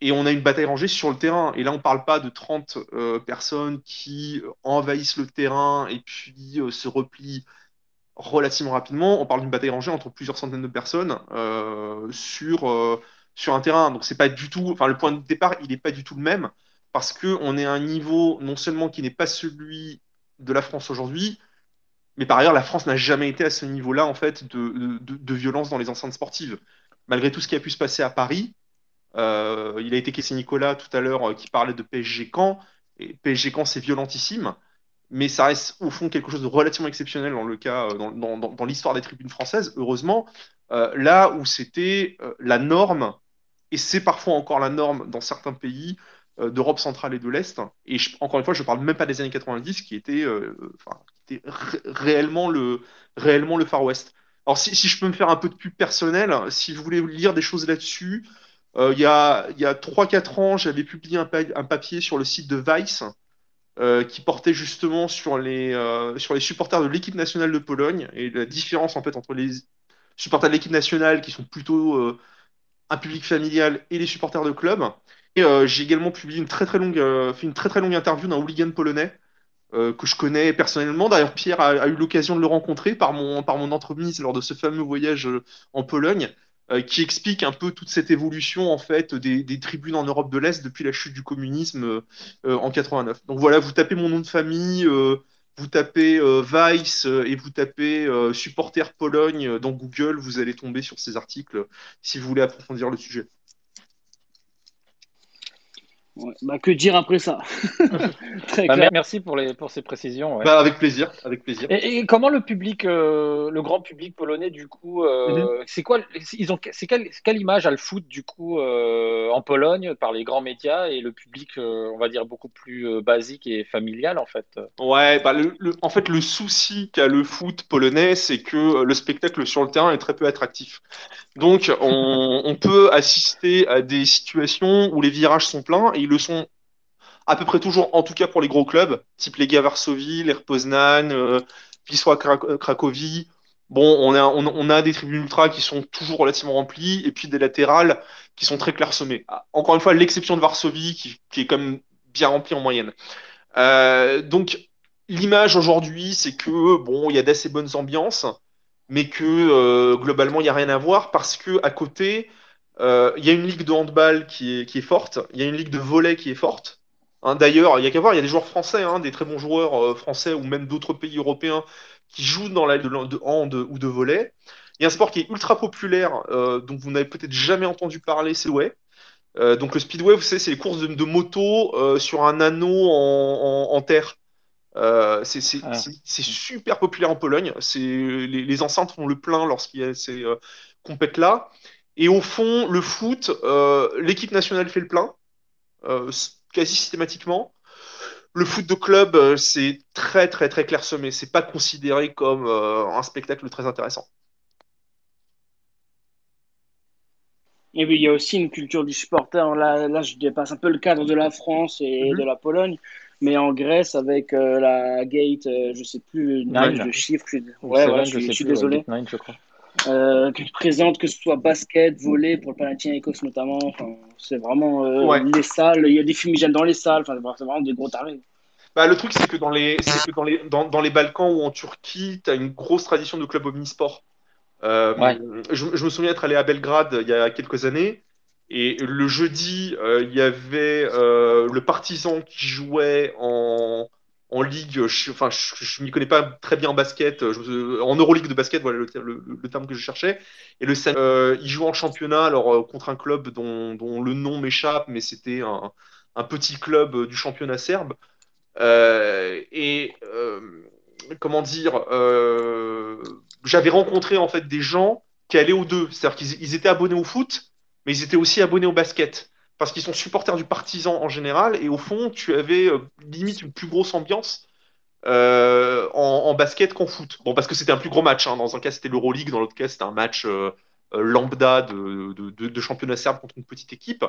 Et on a une bataille rangée sur le terrain. Et là, on ne parle pas de 30 personnes qui envahissent le terrain et puis se replient relativement rapidement. On parle d'une bataille rangée entre plusieurs centaines de personnes sur, sur un terrain. Donc, c'est pas du tout. Enfin, le point de départ, il n'est pas du tout le même parce qu'on est à un niveau non seulement qui n'est pas celui de la France aujourd'hui, mais par ailleurs, la France n'a jamais été à ce niveau-là en fait de, violence dans les enceintes sportives. Malgré tout ce qui a pu se passer à Paris, euh, il a été question Nicolas tout à l'heure euh, qui parlait de PSG Caen, et PSG Caen c'est violentissime, mais ça reste au fond quelque chose de relativement exceptionnel dans le cas, euh, dans, l'histoire des tribunes françaises, heureusement, là où c'était la norme, et c'est parfois encore la norme dans certains pays, d'Europe centrale et de l'Est. Et encore une fois, je ne parle même pas des années 90 qui étaient, euh, réellement, le, réellement le Far West. Alors si, je peux me faire un peu de pub personnel, si vous voulez lire des choses là-dessus, euh, il y a, a 3-4 ans, j'avais publié un, un, papier sur le site de Vice qui portait justement sur les, sur les supporters de l'équipe nationale de Pologne et la différence en fait entre les supporters de l'équipe nationale qui sont plutôt un public familial et les supporters de club. Euh, j'ai également publié une très très longue, euh, fait une très très longue interview d'un hooligan polonais euh, que je connais personnellement. D'ailleurs, Pierre a, eu l'occasion de le rencontrer par mon, par mon entremise lors de ce fameux voyage en Pologne, qui explique un peu toute cette évolution en fait des, des tribunes en Europe de l'Est depuis la chute du communisme en 89. Donc voilà, vous tapez mon nom de famille, vous tapez Vice et vous tapez supporter Pologne dans Google, vous allez tomber sur ces articles si vous voulez approfondir le sujet. Ouais, bah, que dire après ça Très Bah, clair. merci pour, les, pour ces précisions. ouais. Bah, avec plaisir, avec plaisir. Et, et comment le public, euh, le grand public polonais, du coup, euh, c'est quoi ils ont, C'est quelle, quelle image a le foot, du coup, euh, en Pologne, par les grands médias et le public, euh, on va dire, beaucoup plus euh, basique et familial, en fait? Ouais, bah le, le- en fait, le souci qu'a le foot polonais, c'est que le spectacle sur le terrain est très peu attractif. Donc, on, on peut assister à des situations où les virages sont pleins, et ils le sont à peu près toujours, en tout cas pour les gros clubs, type Legia Varsovie, l'Air Poznan, euh, Wisła Krak- Cracovie. Bon, on a, des tribunes ultra qui sont toujours relativement remplies, et puis des latérales qui sont très clairsemées. Ah, Encore une fois, l'exception de Varsovie, qui, est quand même bien remplie en moyenne. Euh, donc, l'image aujourd'hui, c'est que bon, il y a d'assez bonnes ambiances, mais que euh, globalement, il n'y a rien à voir parce que à côté, il y a une ligue de handball qui est, qui est forte, il y a une ligue de volley qui est forte. Hein, D'ailleurs, il y a qu'à voir, il y a des joueurs français, hein, des très bons joueurs euh, français ou même d'autres pays européens qui jouent dans la de, de hand ou de volley. Il y a un sport qui est ultra populaire, euh, dont vous n'avez peut-être jamais entendu parler, c'est le Speedway. Euh, donc le speedway, vous savez, c'est les courses de, de moto euh, sur un anneau en, en- en terre. Euh, c'est Ah. c'est- super populaire en Pologne. Les, les enceintes font le plein lorsqu'il y a ces euh, compètes-là. Et au fond, le foot, euh, l'équipe nationale fait le plein, euh, quasi systématiquement. Le foot de club, euh, c'est très très très clairsemé. C'est pas considéré comme euh, un spectacle très intéressant. Et puis il y a aussi une culture du supporter. Là, là, je dépasse un peu le cadre de la France et Mhm. de la Pologne. Mais en Grèce, avec euh, la Gate, euh, je sais plus le Nine. de chiffres. Je suis, Ou ouais, voilà, je je suis, sais je suis plus, ouais, désolé. Nine, je crois. Euh, qui présente que ce soit basket, volley pour le Panathinaikos notamment. Enfin, c'est vraiment euh, Ouais. les salles. Il y a des fumigènes dans les salles. Enfin, c'est vraiment des gros tarés. Bah, le truc, c'est que dans les, c'est que dans les, dans, dans les Balkans ou en Turquie, tu as une grosse tradition de club omnisport. Euh, Ouais. je, je me souviens être allé à Belgrade il y a quelques années. Et le jeudi, euh, il y avait euh, le Partizan qui jouait en, en ligue. Enfin, je, je m'y connais pas très bien en basket. je- en Euroleague de basket, voilà le, terme que je cherchais. Et le euh, il jouait en championnat, alors euh, contre un club dont, le nom m'échappe, mais c'était un, petit club euh, du championnat serbe. Euh, et euh, comment dire, euh, j'avais rencontré en fait des gens qui allaient aux deux, c'est-à-dire qu'ils ils étaient abonnés au foot, mais ils étaient aussi abonnés au basket, parce qu'ils sont supporters du partisan en général, et au fond, tu avais euh, limite une plus grosse ambiance euh, en, basket qu'en foot. Bon, parce que c'était un plus gros match, hein. Dans un cas, c'était l'Euroleague, dans l'autre cas, c'était un match euh, lambda de, championnat serbe contre une petite équipe.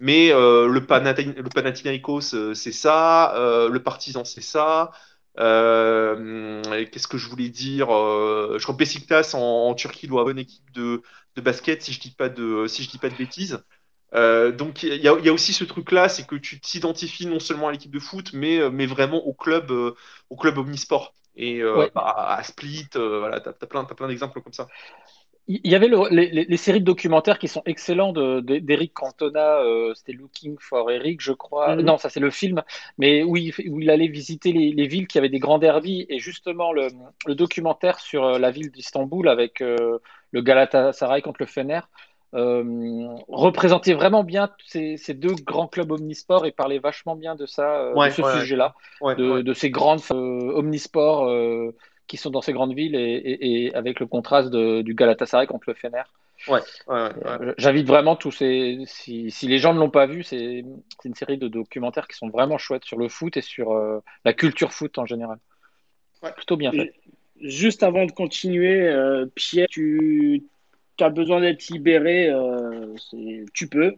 Mais le, Panathi- le Panathinaikos, c'est ça. le Partizan, c'est ça. Qu'est-ce que je voulais dire Je crois que Besiktas en, en Turquie doit avoir une équipe de, de basket, si je dis pas de, si je dis pas de bêtises. Euh, donc il y a, il y a aussi ce truc-là, c'est que tu t'identifies non seulement à l'équipe de foot, mais, euh, mais vraiment au club, euh, au club omnisport. Et euh, Ouais. bah, à Split, voilà, t'as, t'as plein, d'exemples comme ça. Il y avait le- les, séries de documentaires qui sont excellents de- de- d'Eric Cantona, c'était Looking for Eric, je crois. Mhm. Non, ça c'est le film, mais où il, où il allait visiter les, les villes qui avaient des grands derbies. Et justement, le, le documentaire sur la ville d'Istanbul avec le Galatasaray contre le Fener représentait vraiment bien ces, ces deux grands clubs omnisports et parlait vachement bien de ça, euh, Ouais, de ce ouais, sujet-là Ouais, de, ouais. de ces grandes euh, omnisports euh, qui sont dans ces grandes villes et, et- et avec le contraste de- du Galatasaray contre le Fener. Ouais, ouais, ouais. Euh, J'invite vraiment tous ces. Si, si les gens ne l'ont pas vu, c'est c'est une série de documentaires qui sont vraiment chouettes sur le foot et sur euh, la culture foot en général. Ouais. Plutôt bien fait. Juste avant de continuer, euh, Pierre, tu as besoin d'être libéré, euh, tu peux.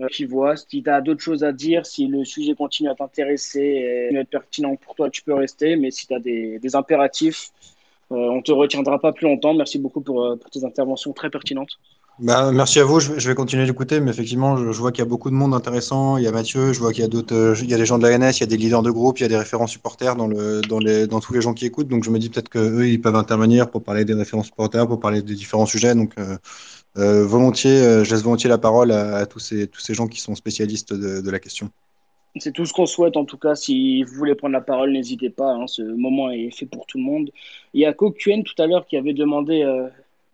Euh, tu vois, si tu as d'autres choses à dire, si le sujet continue à t'intéresser et être pertinent pour toi, tu peux rester. Mais si tu as des, impératifs, euh, on te retiendra pas plus longtemps. Merci beaucoup euh, pour tes interventions très pertinentes. Bah, merci à vous, je vais, continuer d'écouter, mais effectivement, je, vois qu'il y a beaucoup de monde intéressant. Il y a Mathieu, je vois qu'il y a d'autres, euh, des gens de la NS, il y a des leaders de groupe, il y a des référents supporters dans, tous les gens qui écoutent. Donc je me dis peut-être qu'eux, ils peuvent intervenir pour parler des référents supporters, pour parler des différents sujets. Donc euh, euh, volontiers, je laisse volontiers la parole à, tous, ces, gens qui sont spécialistes de, la question. C'est tout ce qu'on souhaite en tout cas. Si vous voulez prendre la parole, n'hésitez pas. hein, ce moment est fait pour tout le monde. Il y a Kokuen tout à l'heure qui avait demandé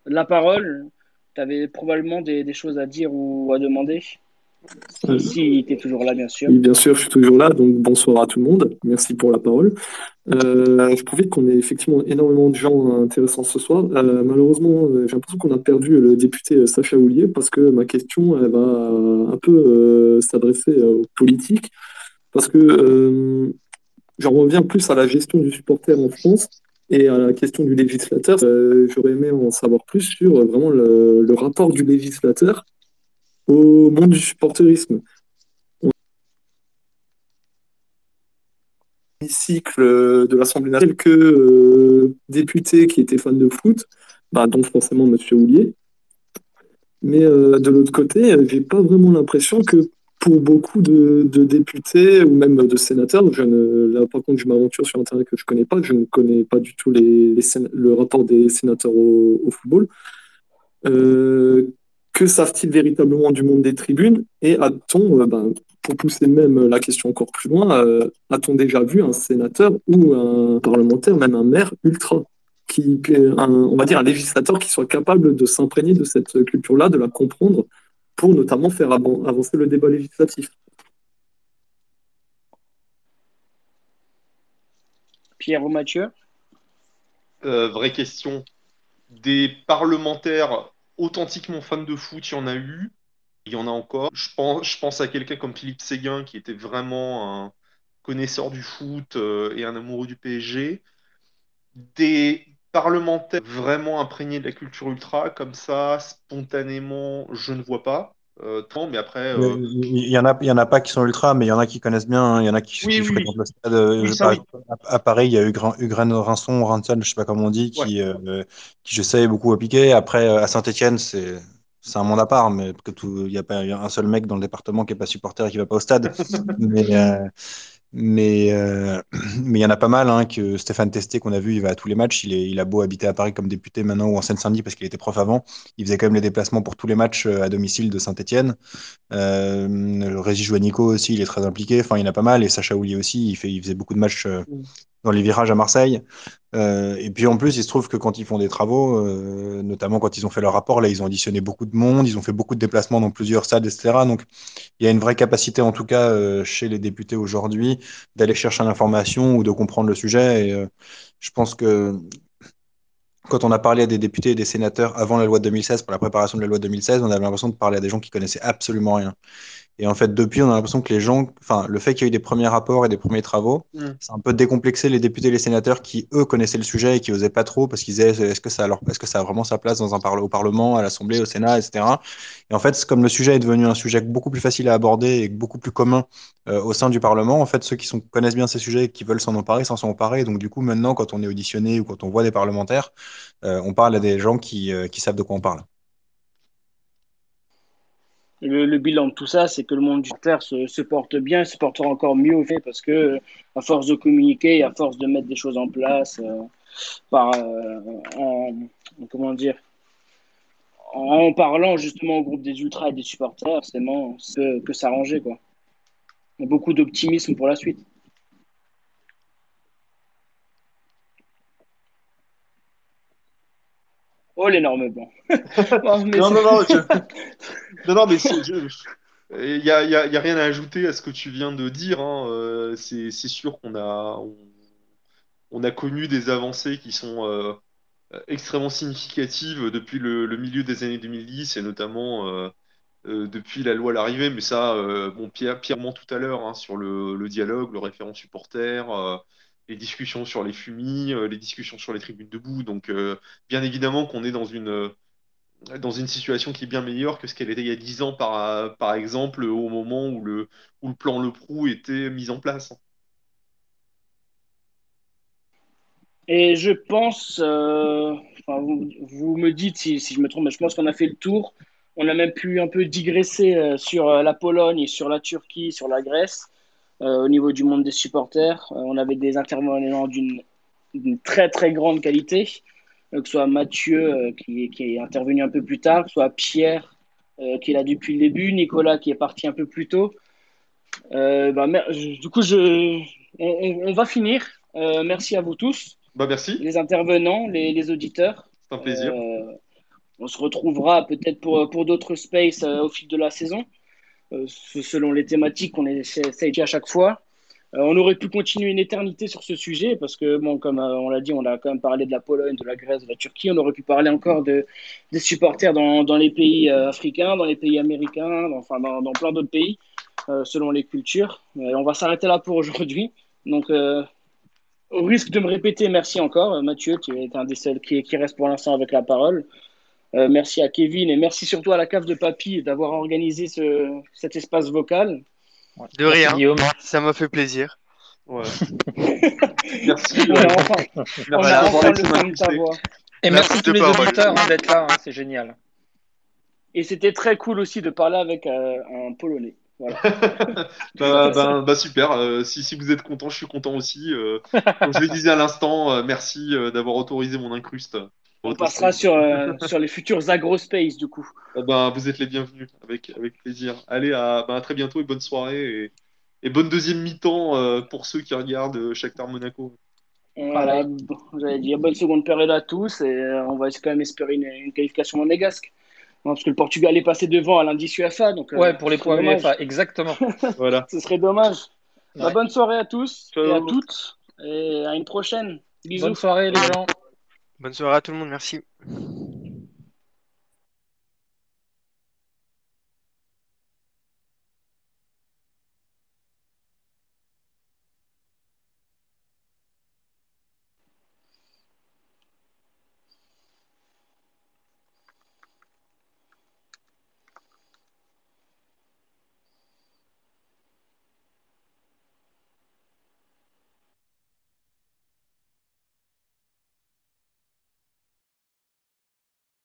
la parole. Tu avais probablement des, des choses à dire ou à demander. Si tu es toujours là, bien sûr. Oui, bien sûr, je suis toujours là. Donc, bonsoir à tout le monde. Merci pour la parole. Euh, je trouvais qu'on ait effectivement énormément de gens intéressants ce soir. Euh, malheureusement, euh, j'ai l'impression qu'on a perdu le député Sacha Houlier parce que ma question elle va un peu s'adresser aux politiques. Parce que j'en reviens plus à la gestion du supporter en France et à la question du législateur. J'aurais aimé en savoir plus sur vraiment le, rapport du législateur au monde du supporterisme. cycle de l'Assemblée nationale, quelques euh, députés qui étaient fans de foot, bah, dont forcément M. Houlier. Mais euh, de l'autre côté, j'ai pas vraiment l'impression que pour beaucoup de, députés ou même de sénateurs, je ne, là par contre je m'aventure sur terrain que je connais pas, je ne connais pas du tout le rapport des sénateurs au, football. Euh, que savent-ils véritablement du monde des tribunes? Et a-t-on, ben, pour pousser même la question encore plus loin, euh, a-t-on déjà vu un sénateur ou un parlementaire, même un maire ultra, qui, on va dire un législateur qui soit capable de s'imprégner de cette culture-là, de la comprendre, pour notamment faire avancer le débat législatif Pierre ou Mathieu? Euh, Vraie question. Des parlementaires authentiquement fans de foot, il y en a eu il y en a encore. Je pense, je pense à quelqu'un comme Philippe Séguin, qui était vraiment un connaisseur du foot euh, et un amoureux du PSG. Des parlementaires vraiment imprégnés de la culture ultra, comme ça, spontanément, je ne vois pas. Euh, tant, mais après. Euh, il y en a, il y en a pas qui sont ultra, mais il y en a qui connaissent bien. Hein. Il y en a qui, fréquentent le stade. à, Paris, il y a eu Ugren Rinson, Ranson, je sais pas comment on dit, qui, qui je sais beaucoup appliqué. Après, à Saint-Etienne, c'est c'est un monde à part, mais il n'y a pas un seul mec dans le département qui est pas supporter et qui va pas au stade. mais euh, mais euh, mais il y en a pas mal. Hein, que Stéphane Testé qu'on a vu, il va à tous les matchs. Il a beau habiter à Paris comme député maintenant ou en Seine-Saint-Denis parce qu'il était prof avant. Il faisait quand même les déplacements pour tous les matchs euh, à domicile de Saint-Etienne. Euh, Régis Joannico aussi, il est très impliqué. Enfin, il y en a pas mal. Et Sacha Houlier aussi, il fait, il faisait beaucoup de matchs. Mm dans les virages à Marseille. Euh, et puis en plus, il se trouve que quand ils font des travaux, euh, notamment quand ils ont fait leur rapport, là, ils ont auditionné beaucoup de monde, ils ont fait beaucoup de déplacements dans plusieurs stades, etc. Donc, il y a une vraie capacité, en tout cas, euh, chez les députés aujourd'hui, d'aller chercher l'information ou de comprendre le sujet. Et je pense que quand on a parlé à des députés et des sénateurs avant la loi de 2016, pour la préparation de la loi de 2016, on avait l'impression de parler à des gens qui connaissaient absolument rien. Et en fait, depuis, on a l'impression que les gens, enfin, le fait qu'il y ait eu des premiers rapports et des premiers travaux, mm. c'est un peu décomplexé les députés et les sénateurs qui, eux, connaissaient le sujet et qui osaient pas trop parce qu'ils disaient est-ce que ça, que a vraiment sa place dans un au Parlement, à l'Assemblée, au Sénat, etc. Et en fait, comme le sujet est devenu un sujet beaucoup plus facile à aborder et beaucoup plus commun euh, au sein du Parlement, en fait, ceux qui sont, connaissent bien ces sujets et qui veulent s'en emparer, s'en sont emparés. donc, du coup, maintenant, quand on est auditionné ou quand on voit des parlementaires, euh, on parle à des gens qui, euh, qui savent de quoi on parle le, bilan de tout ça, c'est que le monde du terre se, porte bien, se portera encore mieux au fait parce que, à force de communiquer, à force de mettre des choses en place, euh, par, euh, en, comment dire, en parlant justement au groupe des ultras et des supporters, c'est que, que s'arranger quoi. Beaucoup d'optimisme pour la suite. Oh, l'énorme blanc. non, non, non, non, non, mais il n'y a, y a, rien à ajouter à ce que tu viens de dire. Hein. Euh, c'est sûr qu'on a, on, a connu des avancées qui sont euh, extrêmement significatives depuis le, milieu des années 2010 et notamment euh, depuis la loi à l'arrivée. Mais ça, bon, Pierre, Pierre tout à l'heure hein, sur le, le, dialogue, le référent supporter les discussions sur les fumis, euh, les discussions sur les tribunes debout. Donc, euh, bien évidemment qu'on est dans une, euh, dans une situation qui est bien meilleure que ce qu'elle était il y a 10 ans, par, par exemple, au moment où le, où le plan Le Prou était mis en place. Et je pense, vous, me dites si, si, je me trompe, mais je pense qu'on a fait le tour. On a même pu un peu digresser sur la Pologne, sur la Turquie, sur la Grèce. Euh, au niveau du monde des supporters. Euh, on avait des intervenants d'une très très grande qualité, euh, que ce soit Mathieu qui, qui, est intervenu un peu plus tard, que ce soit Pierre qui est là depuis le début, Nicolas qui est parti un peu plus tôt. Bah, du coup, je, on, va finir. merci à vous tous. Bah, merci. Les intervenants, les, les auditeurs. C'est un plaisir. on se retrouvera peut-être pour, pour d'autres spaces au fil de la saison. Euh, selon les thématiques qu'on essaie à chaque fois. Euh, on aurait pu continuer une éternité sur ce sujet parce que, bon, comme euh, on l'a dit, on a quand même parlé de la Pologne, de la Grèce, de la Turquie. On aurait pu parler encore de, des supporters dans, dans les pays africains, dans les pays américains, enfin dans, dans plein d'autres pays, selon les cultures. on va s'arrêter là pour aujourd'hui. Donc, au risque de me répéter, merci encore, Mathieu, tu es un des seuls qui, qui reste pour l'instant avec la parole. Euh, merci à Kevin et merci surtout à la cave de Papy d'avoir organisé ce, cet espace vocal. De rien, Guillaume. ça m'a fait plaisir. Ouais. merci. Enfin, on a enfin le son de ta voix. Et merci à tous les auditeurs hein, d'être là, hein, c'est génial. Et c'était très cool aussi de parler avec euh, un Polonais. Voilà. bah, bah, bah, super. Euh, si, si, vous êtes content, je suis content aussi. Euh, comme je le disais à l'instant, euh, merci d'avoir autorisé mon incruste. On passera sur, euh, sur les futurs agrospace du coup. Ben, vous êtes les bienvenus, avec, avec plaisir. Allez, à, ben, à très bientôt et bonne soirée. Et, et bonne deuxième mi-temps euh, pour ceux qui regardent euh, Shakhtar Monaco. Voilà, j'allais dire bonne seconde période à tous et on va quand même espérer une, qualification monégasque. parce que le Portugal est passé devant à l'indice UEFA. Donc, ouais, pour les points UEFA, exactement. voilà. Ce serait dommage. Bah, bonne soirée à tous et à toutes et à une prochaine. Bisous. Bonne soirée les gens. Bonne soirée à tout le monde, merci.